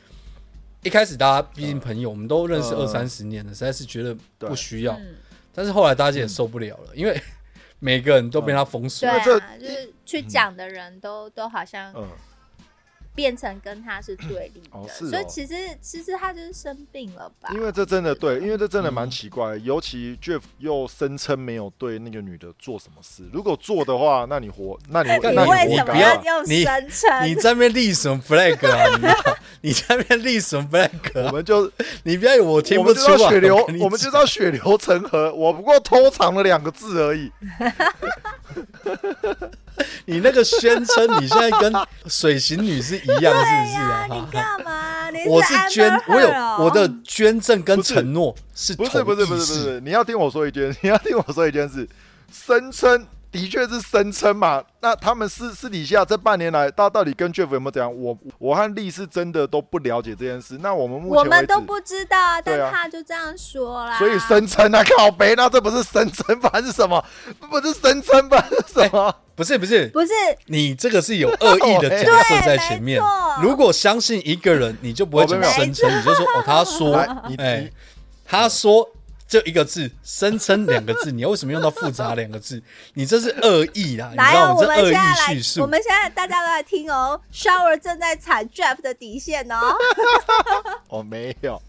一开始大家毕竟朋友，我们都认识嗯。二三十年了，实在是觉得不需要，嗯，但是后来大家也受不了了，因为每个人都被他封锁。对。这啊，就是去讲的人都、都好像嗯，变成跟他是对立的，哦哦所以其实其实他就是生病了吧？因为这真的对，因为这真的蛮嗯奇怪，尤其 Jeff 又声称没有对那个女的做什么事。如果做的话，那你活，那你 (laughs) 你为什么你活该啊。要用你声称？你在那边立什么 flag 啊？你要你在那边立什么 flag 啊？我们就 (laughs) 你不要以为我听我们就不出来，知道血流，我们就知道血流成河。我不过偷藏了两个字而已。(laughs) (laughs) 你那个宣称你现在跟水行女是一样，是不是呀、啊？你干嘛？你我是捐我有我的捐赠跟承诺是不是不是不是不是，你要听我说一件，你要听我说一件事，声称的确是声称嘛。那他们私私底下这半年来，到到底跟 Jeff 有没有怎样？我我和丽是真的都不了解这件事。那我们目我前为止，们都不知道啊，但对啊他就这样说啦。所以声称啊，靠北，那这不是声称吧？是什么？不是声称吧？是什么？不是不是，不是你这个是有恶意的假设在前面。(laughs) 如果相信一个人，你就不会讲声称，你就说哦，他说，(laughs) 你哎你，他说就一个字，声称两个字，你为什么用到复杂两个字？(laughs) 你这是恶意啦，你知道吗？我们这恶意现在来叙，述我。们现在大家都在听哦。Shower 正在踩 Jeff 的底线哦。哦，没有，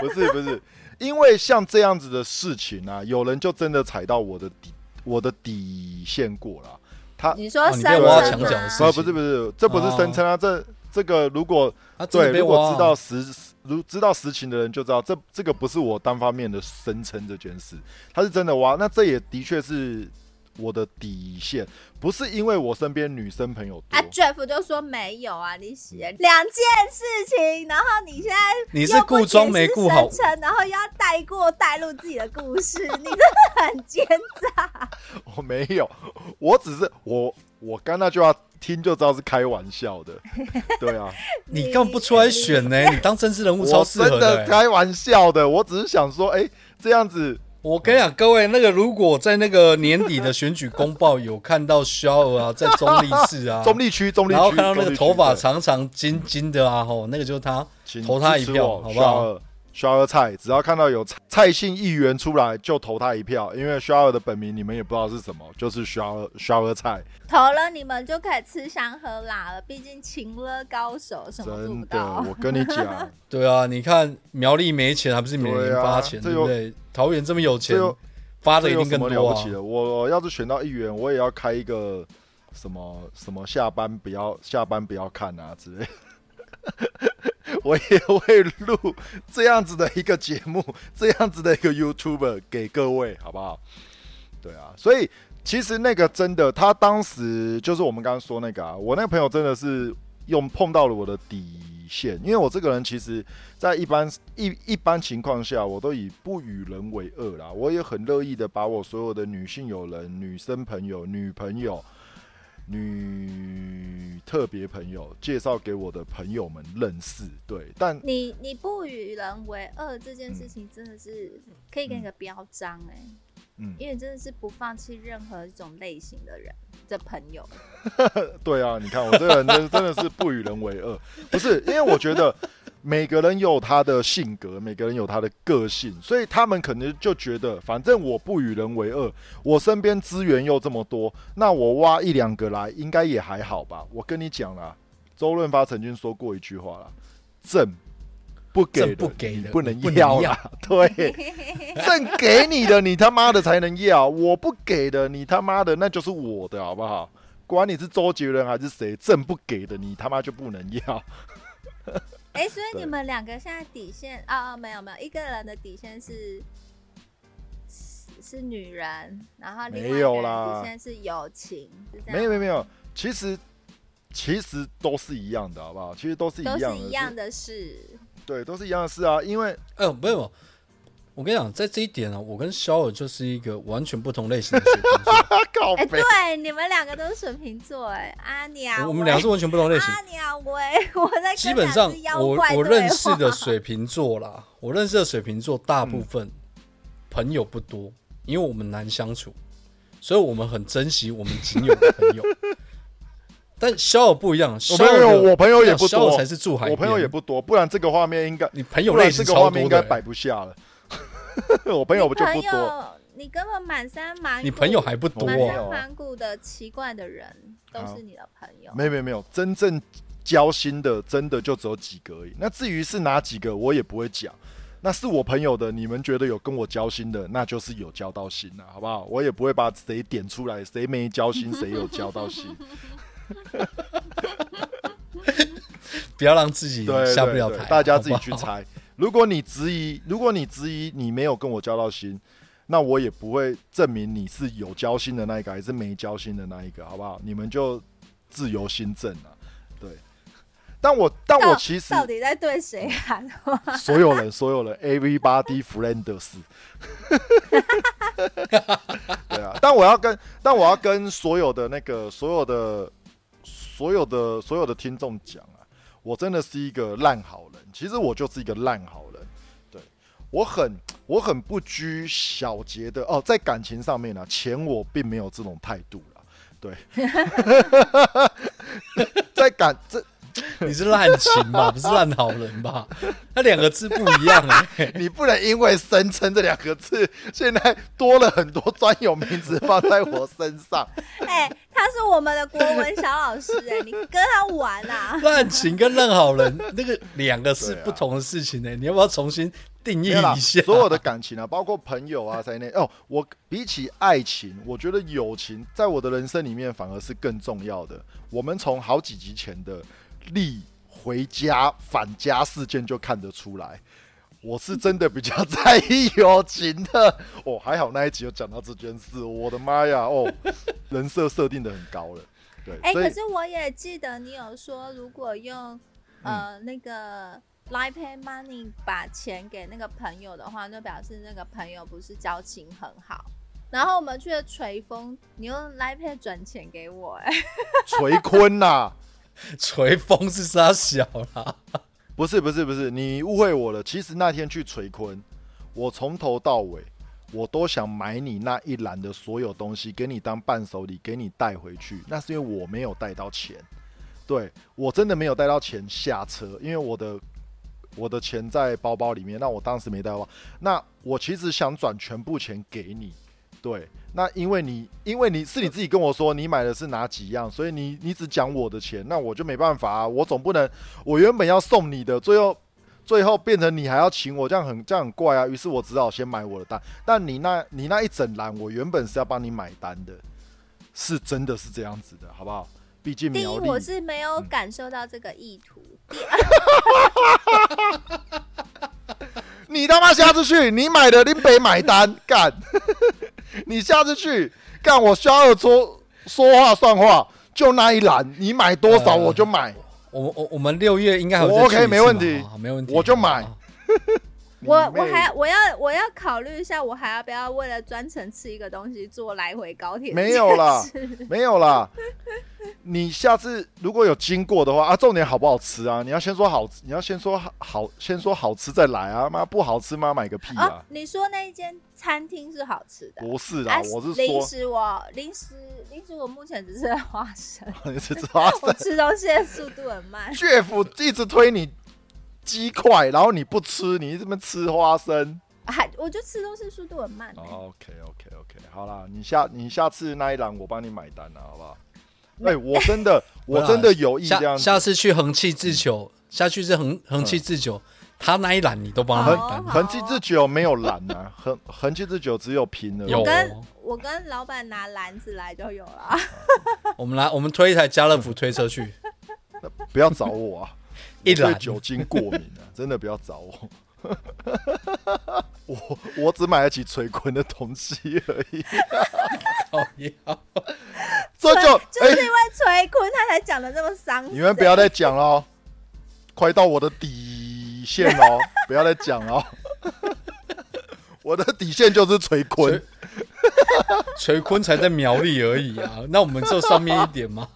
不是不是，因为像这样子的事情啊，有人就真的踩到我的底我的底线过了。他你说哦你声被挖墙角的事不不是不是，这不是声称啊，这这个如果对，如果知道实如知道实情的人就知道，这这个不是我单方面的声称这件事，他是真的挖。那这也的确是我的底线，不是因为我身边女生朋友多啊。，Jeff 就说没有啊，你写两件事情，然后你现在你是顾妆没顾好然后又要带过带入自己的故事，你真的很奸诈。(laughs) 我没有，我只是我我刚那句话听就知道是开玩笑的，(laughs) 对啊，你根本不出来选呢，你当真实人物超我真的适合的欸。开玩笑的，我只是想说，哎、这样子我跟你讲，各位，那个如果在那个年底的选举公报有看到肖尔啊，在中立市啊，(laughs) 中立区，中立区，然后看到那个头发长长金金的啊，吼，那个就是他，投他一票好不好肖二肖二菜，只要看到有蔡蔡姓议员出来，就投他一票，因为肖二的本名你们也不知道是什么，就是肖二肖二菜，投了你们就可以吃香喝辣了。毕竟情勒高手什么做不真的，我跟你讲，(laughs) 对啊，你看苗栗没钱，还不是每年对啊发钱，对不对？桃园这么有钱，发的一定更多啊了不起的？我要是选到议员，我也要开一个什么什么下班不要下班不要看啊之类的。(laughs) 我也会录 (laughs) 这样子的一个节目，这样子的一个 YouTuber 给各位，好不好？对啊，所以其实那个真的，他当时就是我们刚刚说那个啊，我那个朋友真的是用碰到了我的底线，因为我这个人其实，在一般一一般情况下，我都以不与人为恶啦，我也很乐意的把我所有的女性友人、女生朋友、女朋友。女特别朋友介绍给我的朋友们认识，对，但你你不与人为恶这件事情，真的是可以给你个标章哎、嗯，因为真的是不放弃任何一种类型的人的朋友。(laughs) 对啊，你看我这个人真真的是不与人为恶，不是因为我觉得每个人有他的性格，每个人有他的个性，所以他们可能就觉得，反正我不与人为恶，我身边资源又这么多，那我挖一两个来，应该也还好吧？我跟你讲啦，周润发曾经说过一句话啦，正。不给的不给的不能要啦，对，正给你的你他妈的才能要，我不给的你他妈的那就是我的好不好？管你是周杰伦还是谁，正不给的你他妈就不能要。哎、所以你们两个现在底线啊、哦没有没有，一个人的底线是是是女人，然后另外没一个人有啦底线是友情，是这样没有没有没有，其实其实都是一样的，好不好？其实都是一都样的，是一样的事。对，都是一样的事啊。因为哎，没有，我跟你讲，在这一点啊，我跟肖尔就是一个完全不同类型的水瓶座，(laughs) 哎、对，你们两个都是水瓶座，哎，阿鸟，我我们俩是完全不同类型。阿鸟喂，我在基本上我我认识的水瓶座啦，我认识的水瓶座大部分朋友不多，因为我们难相处，所以我们很珍惜我们仅有的朋友。(laughs) 但肖尔不一样，我肖尔我朋友也不多才，是住海边，我朋友也不多，不然这个画面应该，你朋友类型超这个画面应多的摆不下了。(laughs) 我朋友不就不多，你根本满山满谷，你朋友还不多满啊？我没有山满谷的奇怪的人都是你的朋友。没有没有没有，真正交心的真的就只有几个而已。那至于是哪几个，我也不会讲。那是我朋友的，你们觉得有跟我交心的，那就是有交到心了，好不好？我也不会把谁点出来，谁没交心，谁有交到心。(laughs) 不要让自己下不了台大家自己。去猜。如果你质疑，如果你质疑你没有跟我交到心，那我也不会证明你是有交心的那一个还是没交心的那一个，好不好？你们就自由心证啊。对，但我但我其实到底在对谁喊话？所有人，所有人，everybody friends。(laughs) 对啊，但我要跟，但我要跟所有的那个，所有的，所有的，所有的听众讲啊，我真的是一个烂好人。其实我就是一个烂好人。对我很，我很不拘小节的哦，在感情上面啊，钱我并没有这种态度了。对，(laughs) 在感这 (laughs) 你是滥情吧，不是烂好人吧？(laughs) 那两个字不一样哎、(laughs) 你不能因为声称这两个字，现在多了很多专有名词放在我身上。哎、他是我们的国文小老师、哎，你跟他玩啊？滥情跟烂好人那个两个是不同的事情呢、你要不要重新定义一下？所有的感情啊，包括朋友啊在内。哦，我比起爱情，我觉得友情在我的人生里面反而是更重要的。我们从好几集前的力回家返家事件就看得出来，我是真的比较在意友情的。哦，还好那一集有讲到这件事，我的妈呀！哦，(laughs) 人设设定的很高了。对，哎、可是我也记得你有说，如果用呃、那个 Line Pay Money 把钱给那个朋友的话，就表示那个朋友不是交情很好。然后我们去了锤风，你用 Line Pay 转钱给我、哎，垂坤呐、锤风是沙小啦？不是不是不是，你误会我了。其实那天去垂坤，我从头到尾我都想买你那一篮的所有东西，给你当伴手礼，给你带回去。那是因为我没有带到钱，对我真的没有带到钱下车，因为我的我的钱在包包里面，那我当时没带包，那我其实想转全部钱给你，对，那因为你因为你是你自己跟我说你买的是哪几样，所以你你只讲我的钱，那我就没办法啊，我总不能我原本要送你的，最后最后变成你还要请我，这样很这样很怪啊，于是我只好先买我的单，但你那你那一整栏，我原本是要帮你买单的，是真的是这样子的，好不好？毕竟第一，我是没有感受到这个意图。第二，(laughs) 你他妈下次去，你买的林北买单干，你下次去干，我肖二说说话算话，就那一栏，你买多少呃我就买，我我我们六月应该还有我 OK，去一次没问题没问题，我就买好 (laughs) 我我还我要我要考虑一下，我还要不要为了专程吃一个东西坐来回高铁？没有啦，没有啦。你下次如果有经过的话啊，重点好不好吃啊？你要先说好，你要先说好，先说好吃再来啊！妈不好吃妈买个屁哦啊！，你说那一间餐厅是好吃的？不是啦啊，我是零，食我零食零食我目前只是花生，(laughs) 你是抓 (laughs) 我吃东西的速度很慢。(laughs) Jeff 一直推你鸡块，然后你不吃，你这么吃花生。还我就吃东西速度很慢、欸。OK OK OK，好啦，你下你下次那一栏我帮你买单了，好不好？哎、我真的 (laughs) 我真的有意这样，下下次去恒气自酒，下去是恒恒气自酒，他那一栏你都帮他买单，好好恒气之酒没有栏啊，(laughs) 恒恒气之酒只有平的。有我跟哦我跟老板拿篮子来就有了。(laughs) 我们来我们推一台家乐福推车去，不要找我啊！一我对酒精过敏啊，(laughs) 真的不要找我。(laughs) 我我只买得起垂坤的东西而已，(laughs) 讨厌这就哎、就是因为崔坤他才讲的这么伤心。你们不要再讲了哦，快到我的底线哦，不要再讲了哦。我的底线就是垂坤，垂坤才在苗栗而已啊，那我们就上面一点嘛，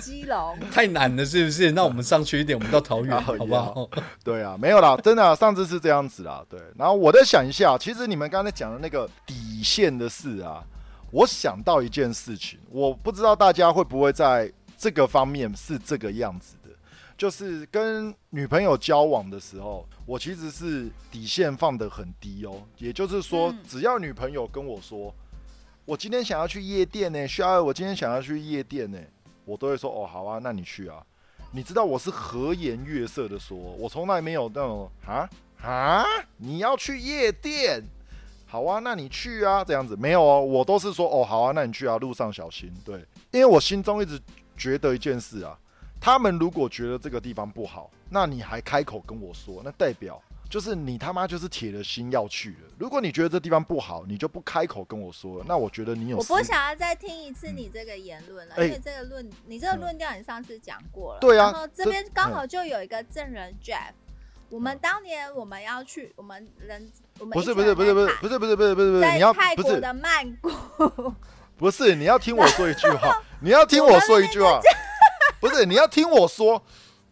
基隆，太难了是不是？那我们上去一点，我们到桃园 (laughs) 啊好不好？对啊，没有啦，真的啊、上次是这样子啦，对。然后我再想一下，其实你们刚才讲的那个底线的事啊，我想到一件事情，我不知道大家会不会在这个方面是这个样子的，就是跟女朋友交往的时候，我其实是底线放得很低哦，也就是说嗯，只要女朋友跟我说，我今天想要去夜店呢，需要我今天想要去夜店呢，我都会说哦，好啊，那你去啊。你知道我是和颜悦色的说，我从来没有那种啊啊，你要去夜店，好啊，那你去啊，这样子。没有哦，我都是说哦，好啊，那你去啊，路上小心。对，因为我心中一直觉得一件事啊，他们如果觉得这个地方不好，那你还开口跟我说，那代表就是你他妈就是铁了心要去了。如果你觉得这地方不好，你就不开口跟我说了，那我觉得你有我不想要再听一次你这个言论了，哎因为这个论，你这个论调你上次讲过了。对啊然后这这边刚好就有一个证人 Jeff。我们当年我们要去，我们人我们不是不是不是不是不是不是不是不是不是，在你要泰国的曼谷，(laughs) 不是，你要听我说一句话，你要听我说一句话，不是，你要听我说，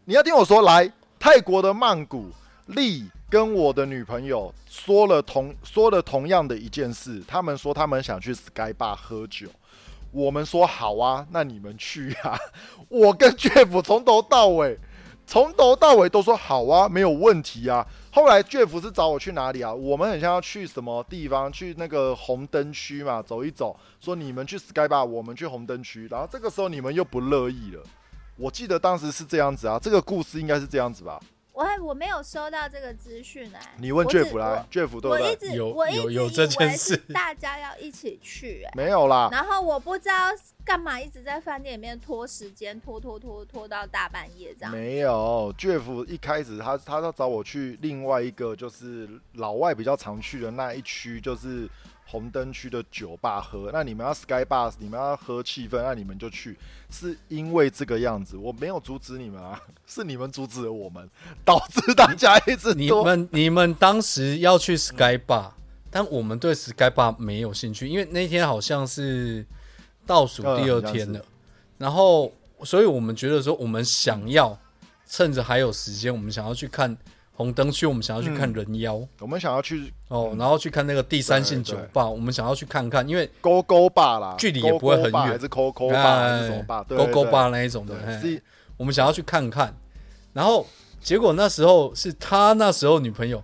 你要听我说，来泰国的曼谷，丽跟我的女朋友说了同说了同样的一件事，他们说他们想去 Sky Bar 喝酒，我们说好啊，那你们去啊，(laughs) 我跟 Jeff 从头到尾，从头到尾都说好啊，没有问题啊。后来 Jeff 是找我去哪里啊？我们很像要去什么地方？去那个红灯区嘛，走一走。说你们去 Sky Bar，我们去红灯区。然后这个时候你们又不乐意了。我记得当时是这样子啊，这个故事应该是这样子吧？我还我没有收到这个资讯哎。你问 Jeff 啦，Jeff 对不我我一对？直有我一直有有这以为件事是大家要一起去哎。没有啦，然后我不知道干嘛一直在饭店里面拖时间，拖拖拖拖到大半夜这样。没有。Jeff 一开始他他要找我去另外一个就是老外比较常去的那一区，就是红灯区的酒吧喝。那你们要 Sky Bar，你们要喝气氛，那你们就去。是因为这个样子，我没有阻止你们啊，(laughs) 是你们阻止了我们，(laughs) 导致大家一直你多们你们当时要去 Sky Bar，但我们对 Sky Bar 没有兴趣，因为那天好像是倒数第二天了，嗯然后所以我们觉得说，我们想要趁着还有时间，我们想要去看红灯区，我们想要去看人妖、我们想要去哦，然后去看那个第三性酒吧，我们想要去看看，因为勾勾坝啦，距离也不会很远。还是勾勾坝还是什么坝？勾勾坝对那一种的，是我们想要去看看，然后结果那时候是他那时候女朋友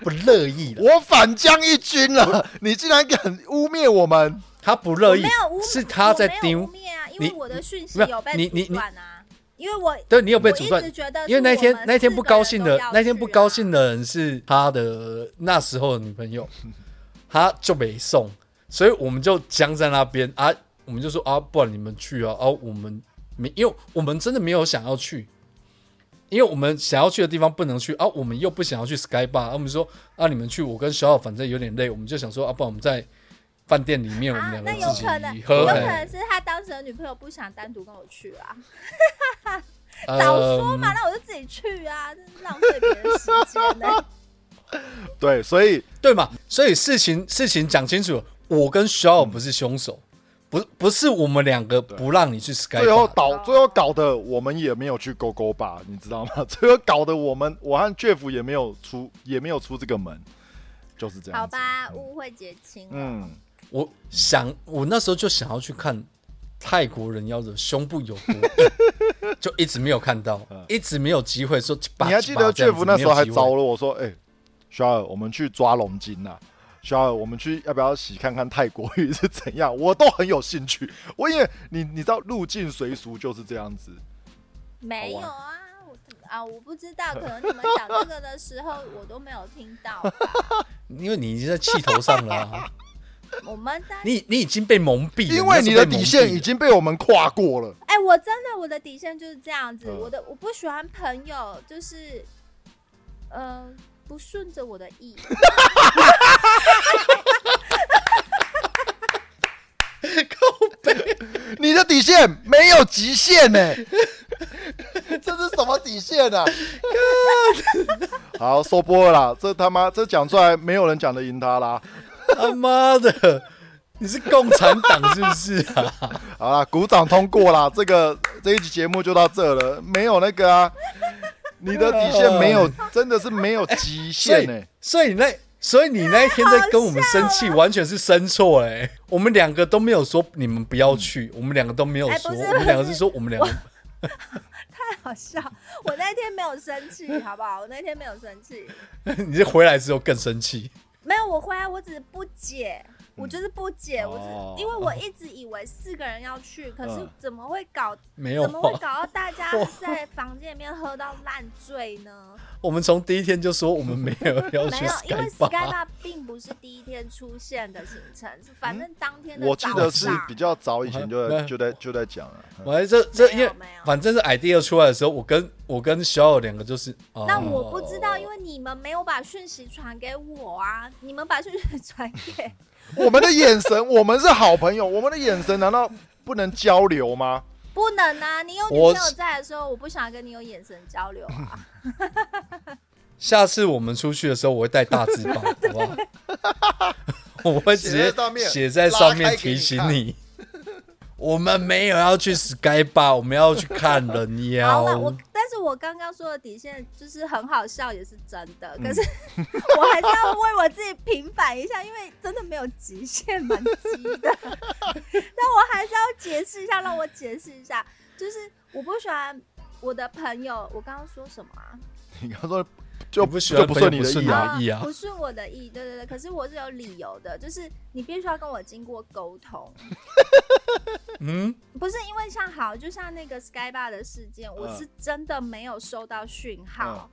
不乐意了，我反将一军了，你竟然敢污蔑我们？他不乐意没有，是他在丢。蔑啊，因为你我的讯息有有被你你阻断啊，因为我对你有被阻断直觉得因为那天那天不高兴的那天不高兴的人是他的那时候的女朋友，(laughs) 他就没送，所以我们就僵在那边啊，我们就说啊，不然你们去啊，啊，我们没，因为我们真的没有想要去，因为我们想要去的地方不能去啊，我们又不想要去 Sky Bar，啊、我们说啊，你们去，我跟小小反正有点累，我们就想说啊，不然我们在饭店里面，我们啊两，个那有可能，有，可哎能是他当时的女朋友不想单独跟我去啊，(laughs) 呃早说嘛，那我就自己去啊，真是浪费别人时间呢。(laughs) 对，所以对嘛？所以事情事情讲清楚，我跟小尔不是凶手，不不是我们两个不让你去 Sky 最后导最后搞的我们也没有去勾勾吧，你知道吗？(laughs) 最后搞的我们我和 Jeff 也没有出也没有出这个门，就是这样。好，吧，误会结清了。嗯，我想我那时候就想要去看泰国人妖的胸部有多 (laughs) 硬，就一直没有看到，一直没有机会说。嗯你还记得 Jeff 那时候还找了我说：“哎、小尔，我们去抓龙筋呐、小尔，我们去要不要洗看看泰国浴是怎样？”我都很有兴趣。我因为你你知道入境随俗就是这样子，没有啊，我啊，我不知道，可能你们讲这个的时候，我都没有听到。(laughs) 因为你已经在气头上了啊、我们的你你已经被蒙蔽了，因为你的底线已经被我们跨过了。哎、我真的我的底线就是这样子，嗯我的我不喜欢朋友就是，呃，不顺着我的意。(laughs) 你的底线没有极限呢、(laughs) 这是什么底线啊？(laughs) 好，收播了啦，这他妈这讲出来没有人讲得赢他啦。(laughs) 他妈的，你是共产党是不是啊？(laughs) 好啦，鼓掌通过啦，这个这一集节目就到这了，没有那个啊，你的底线没有，(laughs) 真的是没有极限呢、所以那所以你那一天在跟我们生气，完全是生错哎、我们两个都没有说你们不要去，我们两个都没有说，我们两个是是说我们两个太好笑！我那天没有生气，好不好？我那天没有生气，你是回来之后更生气。没有，我回来我只是不解，我就是不解，我哦。只因为我一直以为四个人要去，可是嗯。怎么会搞？没有怎么会啊，搞到大家在房间里面喝到烂醉呢？(laughs) 我们从第一天就说我们没有要去没有，因为 Sky 并不是第一天出现的行程，是反正当天的我记早得是上比较早以前就在就在就在讲了。嗯。我这这因为没有。反正是 idea 出来的时候，我跟我跟小友两个就是，哦、那我不知道，因为你们没有把讯息传给我啊，你们把讯息传给 (laughs) 我们的眼神，我们是好朋友，我们的眼神难道不能交流吗？不能啊！你有女朋友在的时候，我不想跟你有眼神交流啊。下次我们出去的时候，我会带大字报，好不好？(laughs) 我会直接写在上面提醒你。我们没有要去 Sky Bar，我们要去看人妖好。了，我但是我刚刚说的底线就是很好笑，也是真的。嗯可是 (laughs) 我还是要为我自己平反一下，因为真的没有极限，蛮急的。(laughs) 但我还是要解释一下，让我解释一下，就是我不喜欢我的朋友。我刚刚说什么啊？你刚说就不喜就不欢朋友不顺你的意啊？的意啊不是我的意，对对对。可是我是有理由的，就是你必须要跟我经过沟通。(laughs) 嗯，不是因为像好，就像那个 Sky Bar 的事件，我是真的没有收到讯号。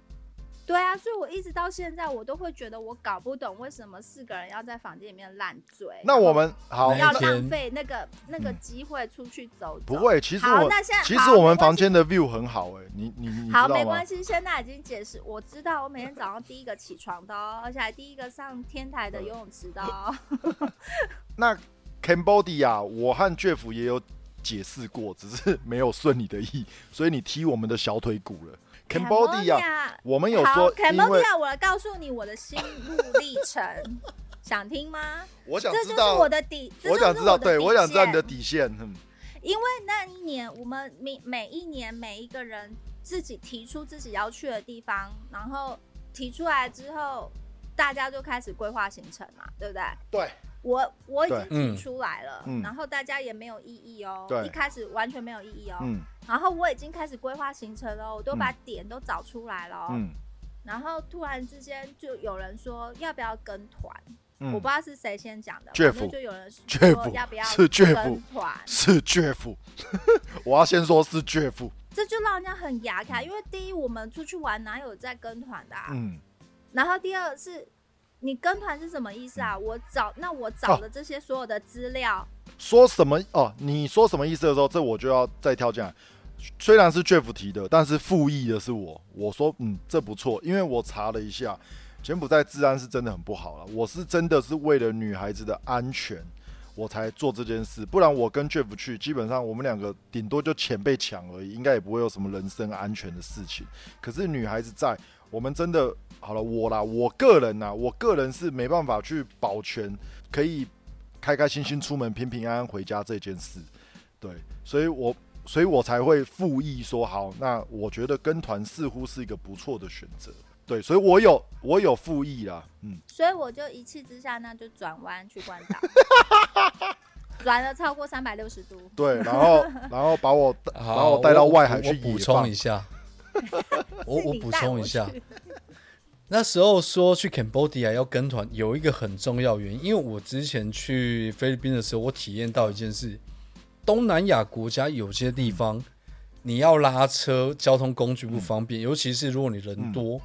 对啊，所以我一直到现在，我都会觉得我搞不懂为什么四个人要在房间里面烂醉。那我们好，要浪费那个那个机会出去走走。不会，其实好我那现在其实我们房间的 view 很好哎、你你你好，没关？系，现在已经解释，我知道我每天早上第一个起床的哦，而且还第一个上天台的游泳池的哦。(laughs) 那 Cambodia 我和 Jeff 也有解释过，只是没有顺你的意，所以你踢我们的小腿骨了。Cambodia 我们有说，，Cambodia，我来告诉你我的心路历程，想听吗？(laughs) 我想这就是知道我的底，这我就是想知道，对的我想知道你的底线。嗯，因为那一年我们每每一年每一个人自己提出自己要去的地方，然后提出来之后，大家就开始规划行程嘛，对不对？对，我我已经提出来了，嗯。然后大家也没有异议哦，对。一开始完全没有异议哦，嗯。然后我已经开始规划行程了，我都把点都找出来了哦，嗯。然后突然之间就有人说要不要跟团，嗯，我不知道是谁先讲的反正就有人说要不要跟团，是 Jeff，(laughs) 我要先说是 Jeff，这就让人家很牙卡，因为第一我们出去玩哪有在跟团的、啊，嗯，然后第二是。你跟团是什么意思啊？我找那我找的这些所有的资料，说什么哦？你说什么意思的时候，这我就要再跳进来。虽然是 Jeff 提的，但是复议的是我。我说嗯，这不错，因为我查了一下，柬埔寨治安是真的很不好了。我是真的是为了女孩子的安全，我才做这件事。不然我跟 Jeff 去，基本上我们两个顶多就钱被抢而已，应该也不会有什么人身安全的事情。可是女孩子在，我们真的好了，我啦，我个人呐，我个人是没办法去保全可以开开心心出门、平平安安回家这件事。对，所以我所以我才会复议说好，那我觉得跟团似乎是一个不错的选择。对，所以我有我有复议啦，嗯，所以我就一气之下，那就转弯去关岛，(laughs) 转了超过三百六十度。对，然后然后把我好，把我带到外海去补充一，下，(laughs) 我我补充一下，那时候说去 Cambodia 要跟团，有一个很重要原因，因为我之前去菲律宾的时候，我体验到一件事：东南亚国家有些地方你要拉车，交通工具不方便，尤其是如果你人多，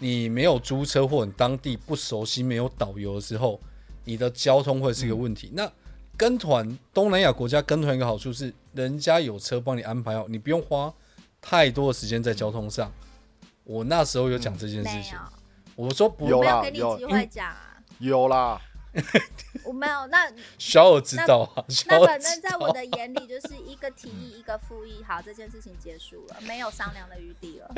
你没有租车或你当地不熟悉、没有导游的时候，你的交通会是一个问题。那跟团东南亚国家跟团一个好处是，人家有车帮你安排好，你不用花太多的时间在交通上。我那时候有讲这件事情我说不有啦有给你机会讲啊，有啦，我没有。(laughs) 那 (laughs) 小耳知道啊，那 (laughs) 尔反正在我的眼里，就是一个提议，一个复议，好，这件事情结束了，没有商量的余地了。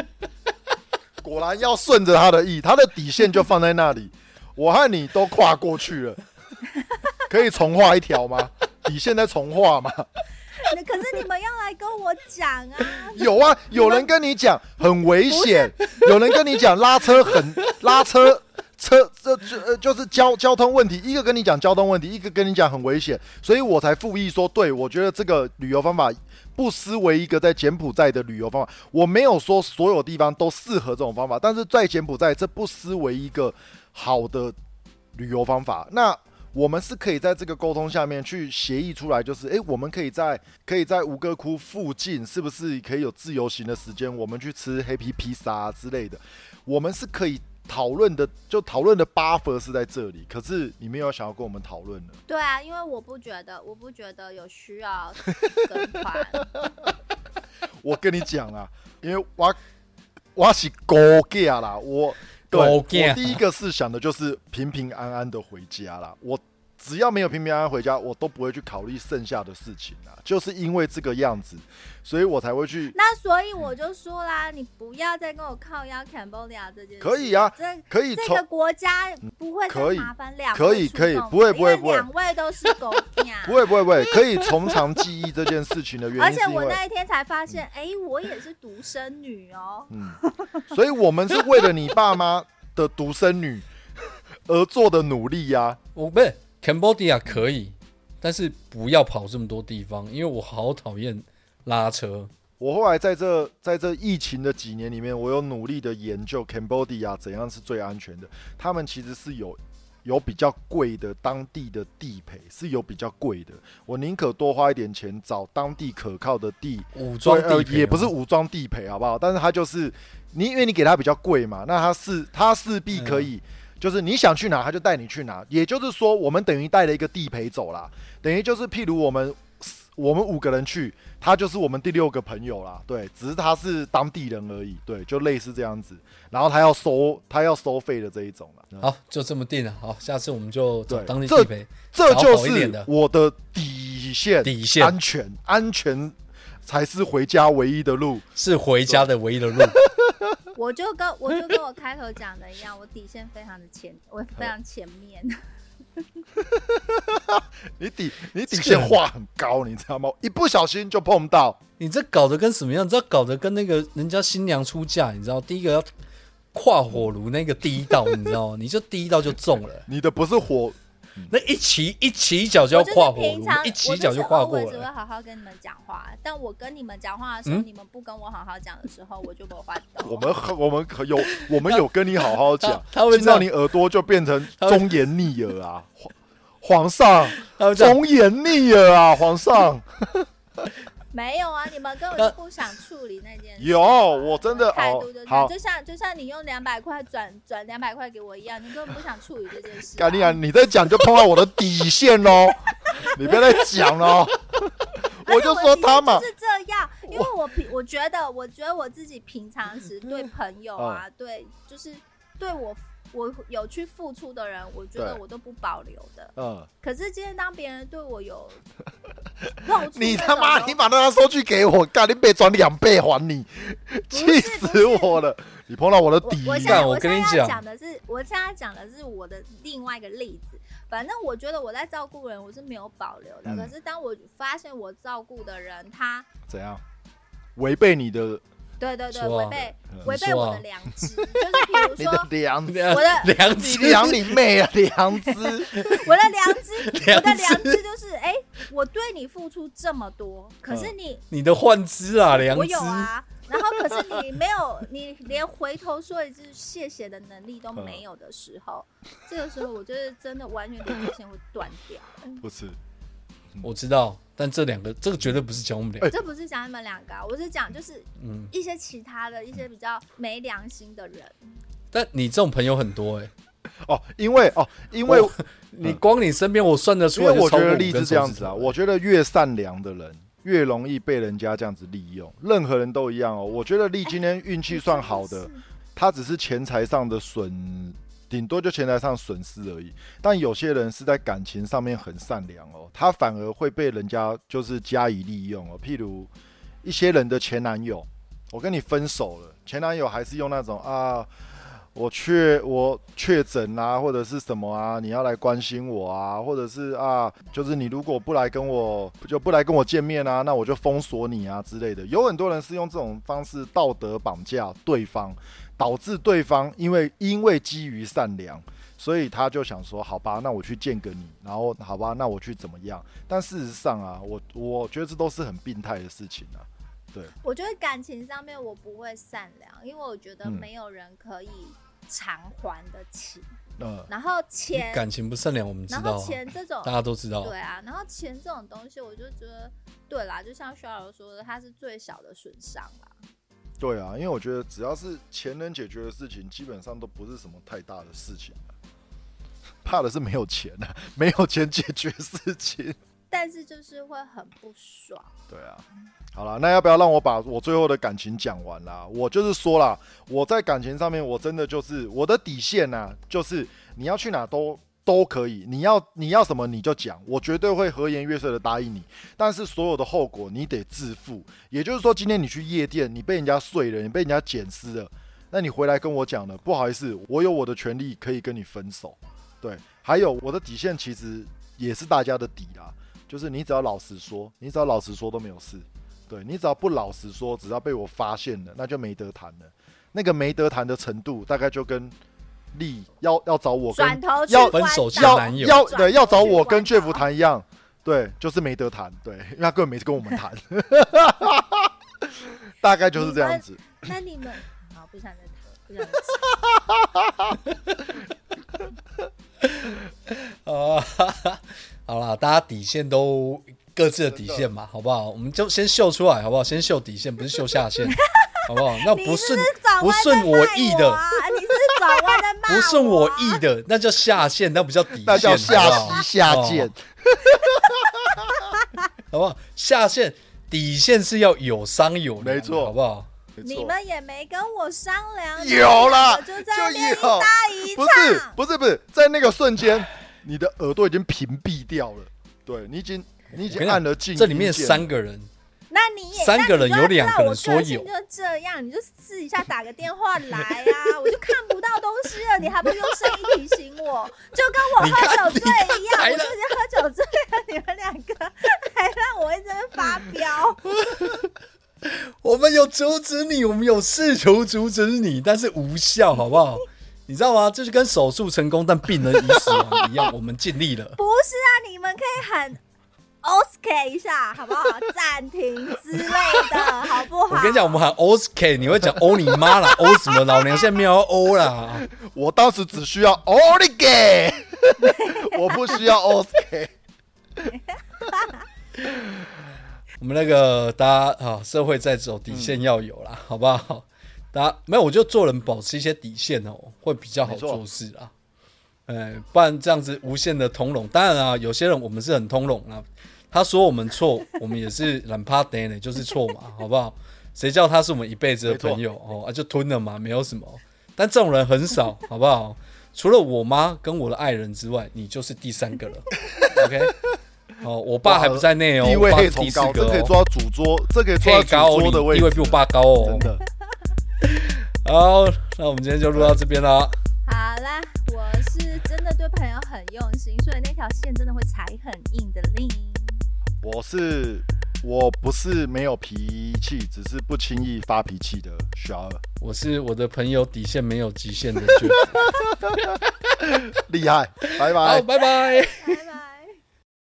果然要顺着他的意，他的底线就放在那里，我和你都跨过去了，可以重画一条吗？底线再重画吗？那可是你们要来跟我讲啊，(laughs) 有啊，有人跟你讲很危险，有人跟你讲拉车很拉车车这就呃就是交交通问题，一个跟你讲交通问题，一个跟你讲很危险，所以我才复议说，对我觉得这个旅游方法不失为一个在柬埔寨的旅游方法。我没有说所有地方都适合这种方法，但是在柬埔寨这不失为一个好的旅游方法。那我们是可以在这个沟通下面去协议出来，就是诶，我们可以在可以在吴哥窟附近，是不是可以有自由行的时间，我们去吃黑皮披萨、啊、之类的，我们是可以讨论的，就讨论的 buffer 是在这里。可是你没有想要跟我们讨论的，对啊，因为我不觉得，我不觉得有需要跟团。(laughs) 我跟你讲啊，因为我我是高价啦，我对我第一个是想的就是平平安安的回家啦，我。只要没有平平安安回家，我都不会去考虑剩下的事情啊。就是因为这个样子，所以我才会去。那所以我就说啦，你不要再跟我靠腰 Cambodia 这件事。可以啊这可以从这个国家不会可以再麻烦两可以位出动可以不会不会不会因为两位都是狗娘。(laughs) 不会不会不会，可以从长计议这件事情的原因而且我那一天才发现，哎、我也是独生女哦。嗯，所以我们是为了你爸妈的独生女 (laughs) 而做的努力呀、我不是 Cambodia 可以，但是不要跑这么多地方，因为我好讨厌拉车。我后来在这在这疫情的几年里面，我有努力的研究 Cambodia 怎样是最安全的。他们其实是有有比较贵的当地的地陪，是有比较贵的。我宁可多花一点钱找当地可靠的地武装地也不是武装地陪，好不好？但是他就是你，因为你给他比较贵嘛，那他是他势必可以，就是你想去哪，他就带你去哪。也就是说，我们等于带了一个地陪走啦，等于就是譬如我们我们五个人去，他就是我们第六个朋友啦，对，只是他是当地人而已，对，就类似这样子。然后他要收他要收费的这一种了。好，就这么定了。好，下次我们就找对当地这地陪这就是我的底线，底线安全，安全才是回家唯一的路。是回家的唯一的路。(laughs) 我就跟我就跟我开头讲的一样，我底线非常的前，我非常前面。(laughs) 你底你底线画很高，你知道吗？一不小心就碰到。你这搞得跟什么样？你知道搞得跟那个人家新娘出嫁，你知道第一个要跨火炉那个第一道，你知道吗？你就第一道就中了。你的不是火，那一起一起脚就要我就是跨火炉平常，一起脚就跨过我只会。好好跟你们讲话，但我跟你们讲话的时候，嗯你们不跟我好好讲的时候，我就不会换。(laughs) 我们我们可有我们有跟你好好讲，(laughs) 他他会这样进到你耳朵就变成忠言逆耳啊，皇皇上忠言逆耳啊，皇上 (laughs) 没有啊，你们根本就不想处理那件事。有我真的哦态度就这样，好就像就像你用两百块转转两百块给我一样，你根本不想处理这件事、啊。干你啊！你在讲就碰到我的底线喽，(laughs) 你不要再讲喽。(laughs) 我就说他嘛是这样，因为我平我觉得，我觉得我自己平常时对朋友啊，嗯对就是对我我有去付出的人，我觉得我都不保留的。嗯，可是今天当别人对我有你他妈，你把那张收据给我，干你被转两倍还你，气死我了！你碰到我的底我我跟你讲讲的是，我现在讲的是我的另外一个例子。反正我觉得我在照顾人，我是没有保留的。嗯可是当我发现我照顾的人，他怎样违背你的对对对违背嗯违背我的良知，就是比如 (laughs) 说良知，我的良知良你妹啊！良知，我的良知，我的良知知就是，哎、我对你付出这么多，可是你你的幻知啊，良知我有啊，然后可是你没有，你连回头说一句谢谢的能力都没有的时候，这个时候我就是真的完全连接线会断掉。不是我知道，但这两个这个绝对不是讲我们两个。这不是讲你们两个、啊，我是讲就是嗯，一些其他的一些比较没良心的人。但你这种朋友很多哎，哦，因为哦，因为你光你身边我算得出因为我来就超过五觉得例子根这样子啊，我觉得越善良的人越容易被人家这样子利用，任何人都一样哦。我觉得丽今天运气算好的，是。他只是钱财上的损，顶多就钱财上损失而已。但有些人是在感情上面很善良哦，他反而会被人家就是加以利用哦。譬如一些人的前男友，我跟你分手了，前男友还是用那种啊。我确我确诊啊，或者是什么啊，你要来关心我啊，或者是啊，就是你如果不来跟我就不来跟我见面啊，那我就封锁你啊之类的。有很多人是用这种方式道德绑架对方，导致对方因为因为基于善良，所以他就想说，好吧，那我去见个你，然后好吧，那我去怎么样？但事实上啊，我我觉得这都是很病态的事情啊。对我觉得感情上面我不会善良，因为我觉得嗯没有人可以偿还得起。嗯，然后钱，感情不善良，我们知然后道啊，钱这种大家都知道。对啊，然后钱这种东西，我就觉得，对啦，就像肖老师说的，它是最小的损伤啦。对啊，因为我觉得只要是钱能解决的事情，基本上都不是什么太大的事情啊怕的是没有钱啊，没有钱解决事情。(laughs) 但是就是会很不爽。对啊，好了，那要不要让我把我最后的感情讲完啦？我就是说啦，我在感情上面，我真的就是我的底线呐、就是你要去哪都都可以，你要你要什么你就讲，我绝对会和颜悦色的答应你。但是所有的后果你得自负。也就是说，今天你去夜店，你被人家睡了，你被人家捡尸了，那你回来跟我讲了，不好意思，我有我的权利可以跟你分手。对，还有我的底线其实也是大家的底啦。就是你只要老实说，你只要老实说都没有事。对你只要不老实说，只要被我发现了，那就没得谈了。那个没得谈的程度，大概就跟丽要要找我跟转头要分手关岛前男友要转对要找我跟关 Jeff 谈一样，对，就是没得谈，对，因为他根本没跟我们谈，(laughs) 大概就是这样子。那你们 (laughs) 好，不想再谈，不想再谈。啊，(laughs) 好了，大家底线都各自的底线嘛，好不好？我们就先秀出来，好不好？先秀底线，不是秀下限，好不好？那不顺不顺我意的，不顺我啊意的，那叫下线，那不叫底线，那叫下下贱，哦好不好？下线底线是要有商有量，没错好不好？你。们也没跟我商量，有啦就在一搭一不是。不是不是，在那个瞬间，你的耳朵已经屏蔽掉了，对你已经你已经按了静这里面三个人，那你也三个人有两个人说有就这样，你就试一下打个电话来啊，(laughs) 我就看不到东西了，你还不用声音提醒我，就跟我喝酒醉一样，我就是喝酒醉了，你们两个还让我一直在发飙。我们有阻止你，我们有试图阻止你，但是无效，好不好？你知道吗？这是跟手术成功但病人已死亡一样，我们尽力了。不是啊，你们可以喊 Oscar 一下，好不好？暂停之类的，好不好？我跟你讲，我们喊 Oscar，你会讲欧你妈啦，(laughs) 欧什么？老娘现在没有要欧啦。我当时只需要 o l i g a 我不需要 Oscar。我们那个大家啊，社会在走，底线要有啦，好不好？大家没有，我就做人保持一些底线哦，会比较好做事啦。哎，不然这样子无限的通融。当然啊，有些人我们是很通融啊，他说我们错，我们也是 (laughs) 懒趴得呢，就是错嘛，好不好？谁叫他是我们一辈子的朋友哦啊，就吞了嘛，没有什么。但这种人很少，(laughs) 好不好？除了我妈跟我的爱人之外，你就是第三个了。(laughs) OK，哦，我爸还不在内哦，地位可以我爸是第崇高，四个哦，这可以坐到主桌，这可以坐到可以高桌的位置，你地位比我爸高哦真。的。好，那我们今天就录到这边啦。好啦，我是真的对朋友很用心，所以那条线真的会踩很硬的令。我是我不是没有脾气，只是不轻易发脾气的小二，我是我的朋友底线没有极限的 Jeff。(laughs) 厉害，拜拜好，。拜拜。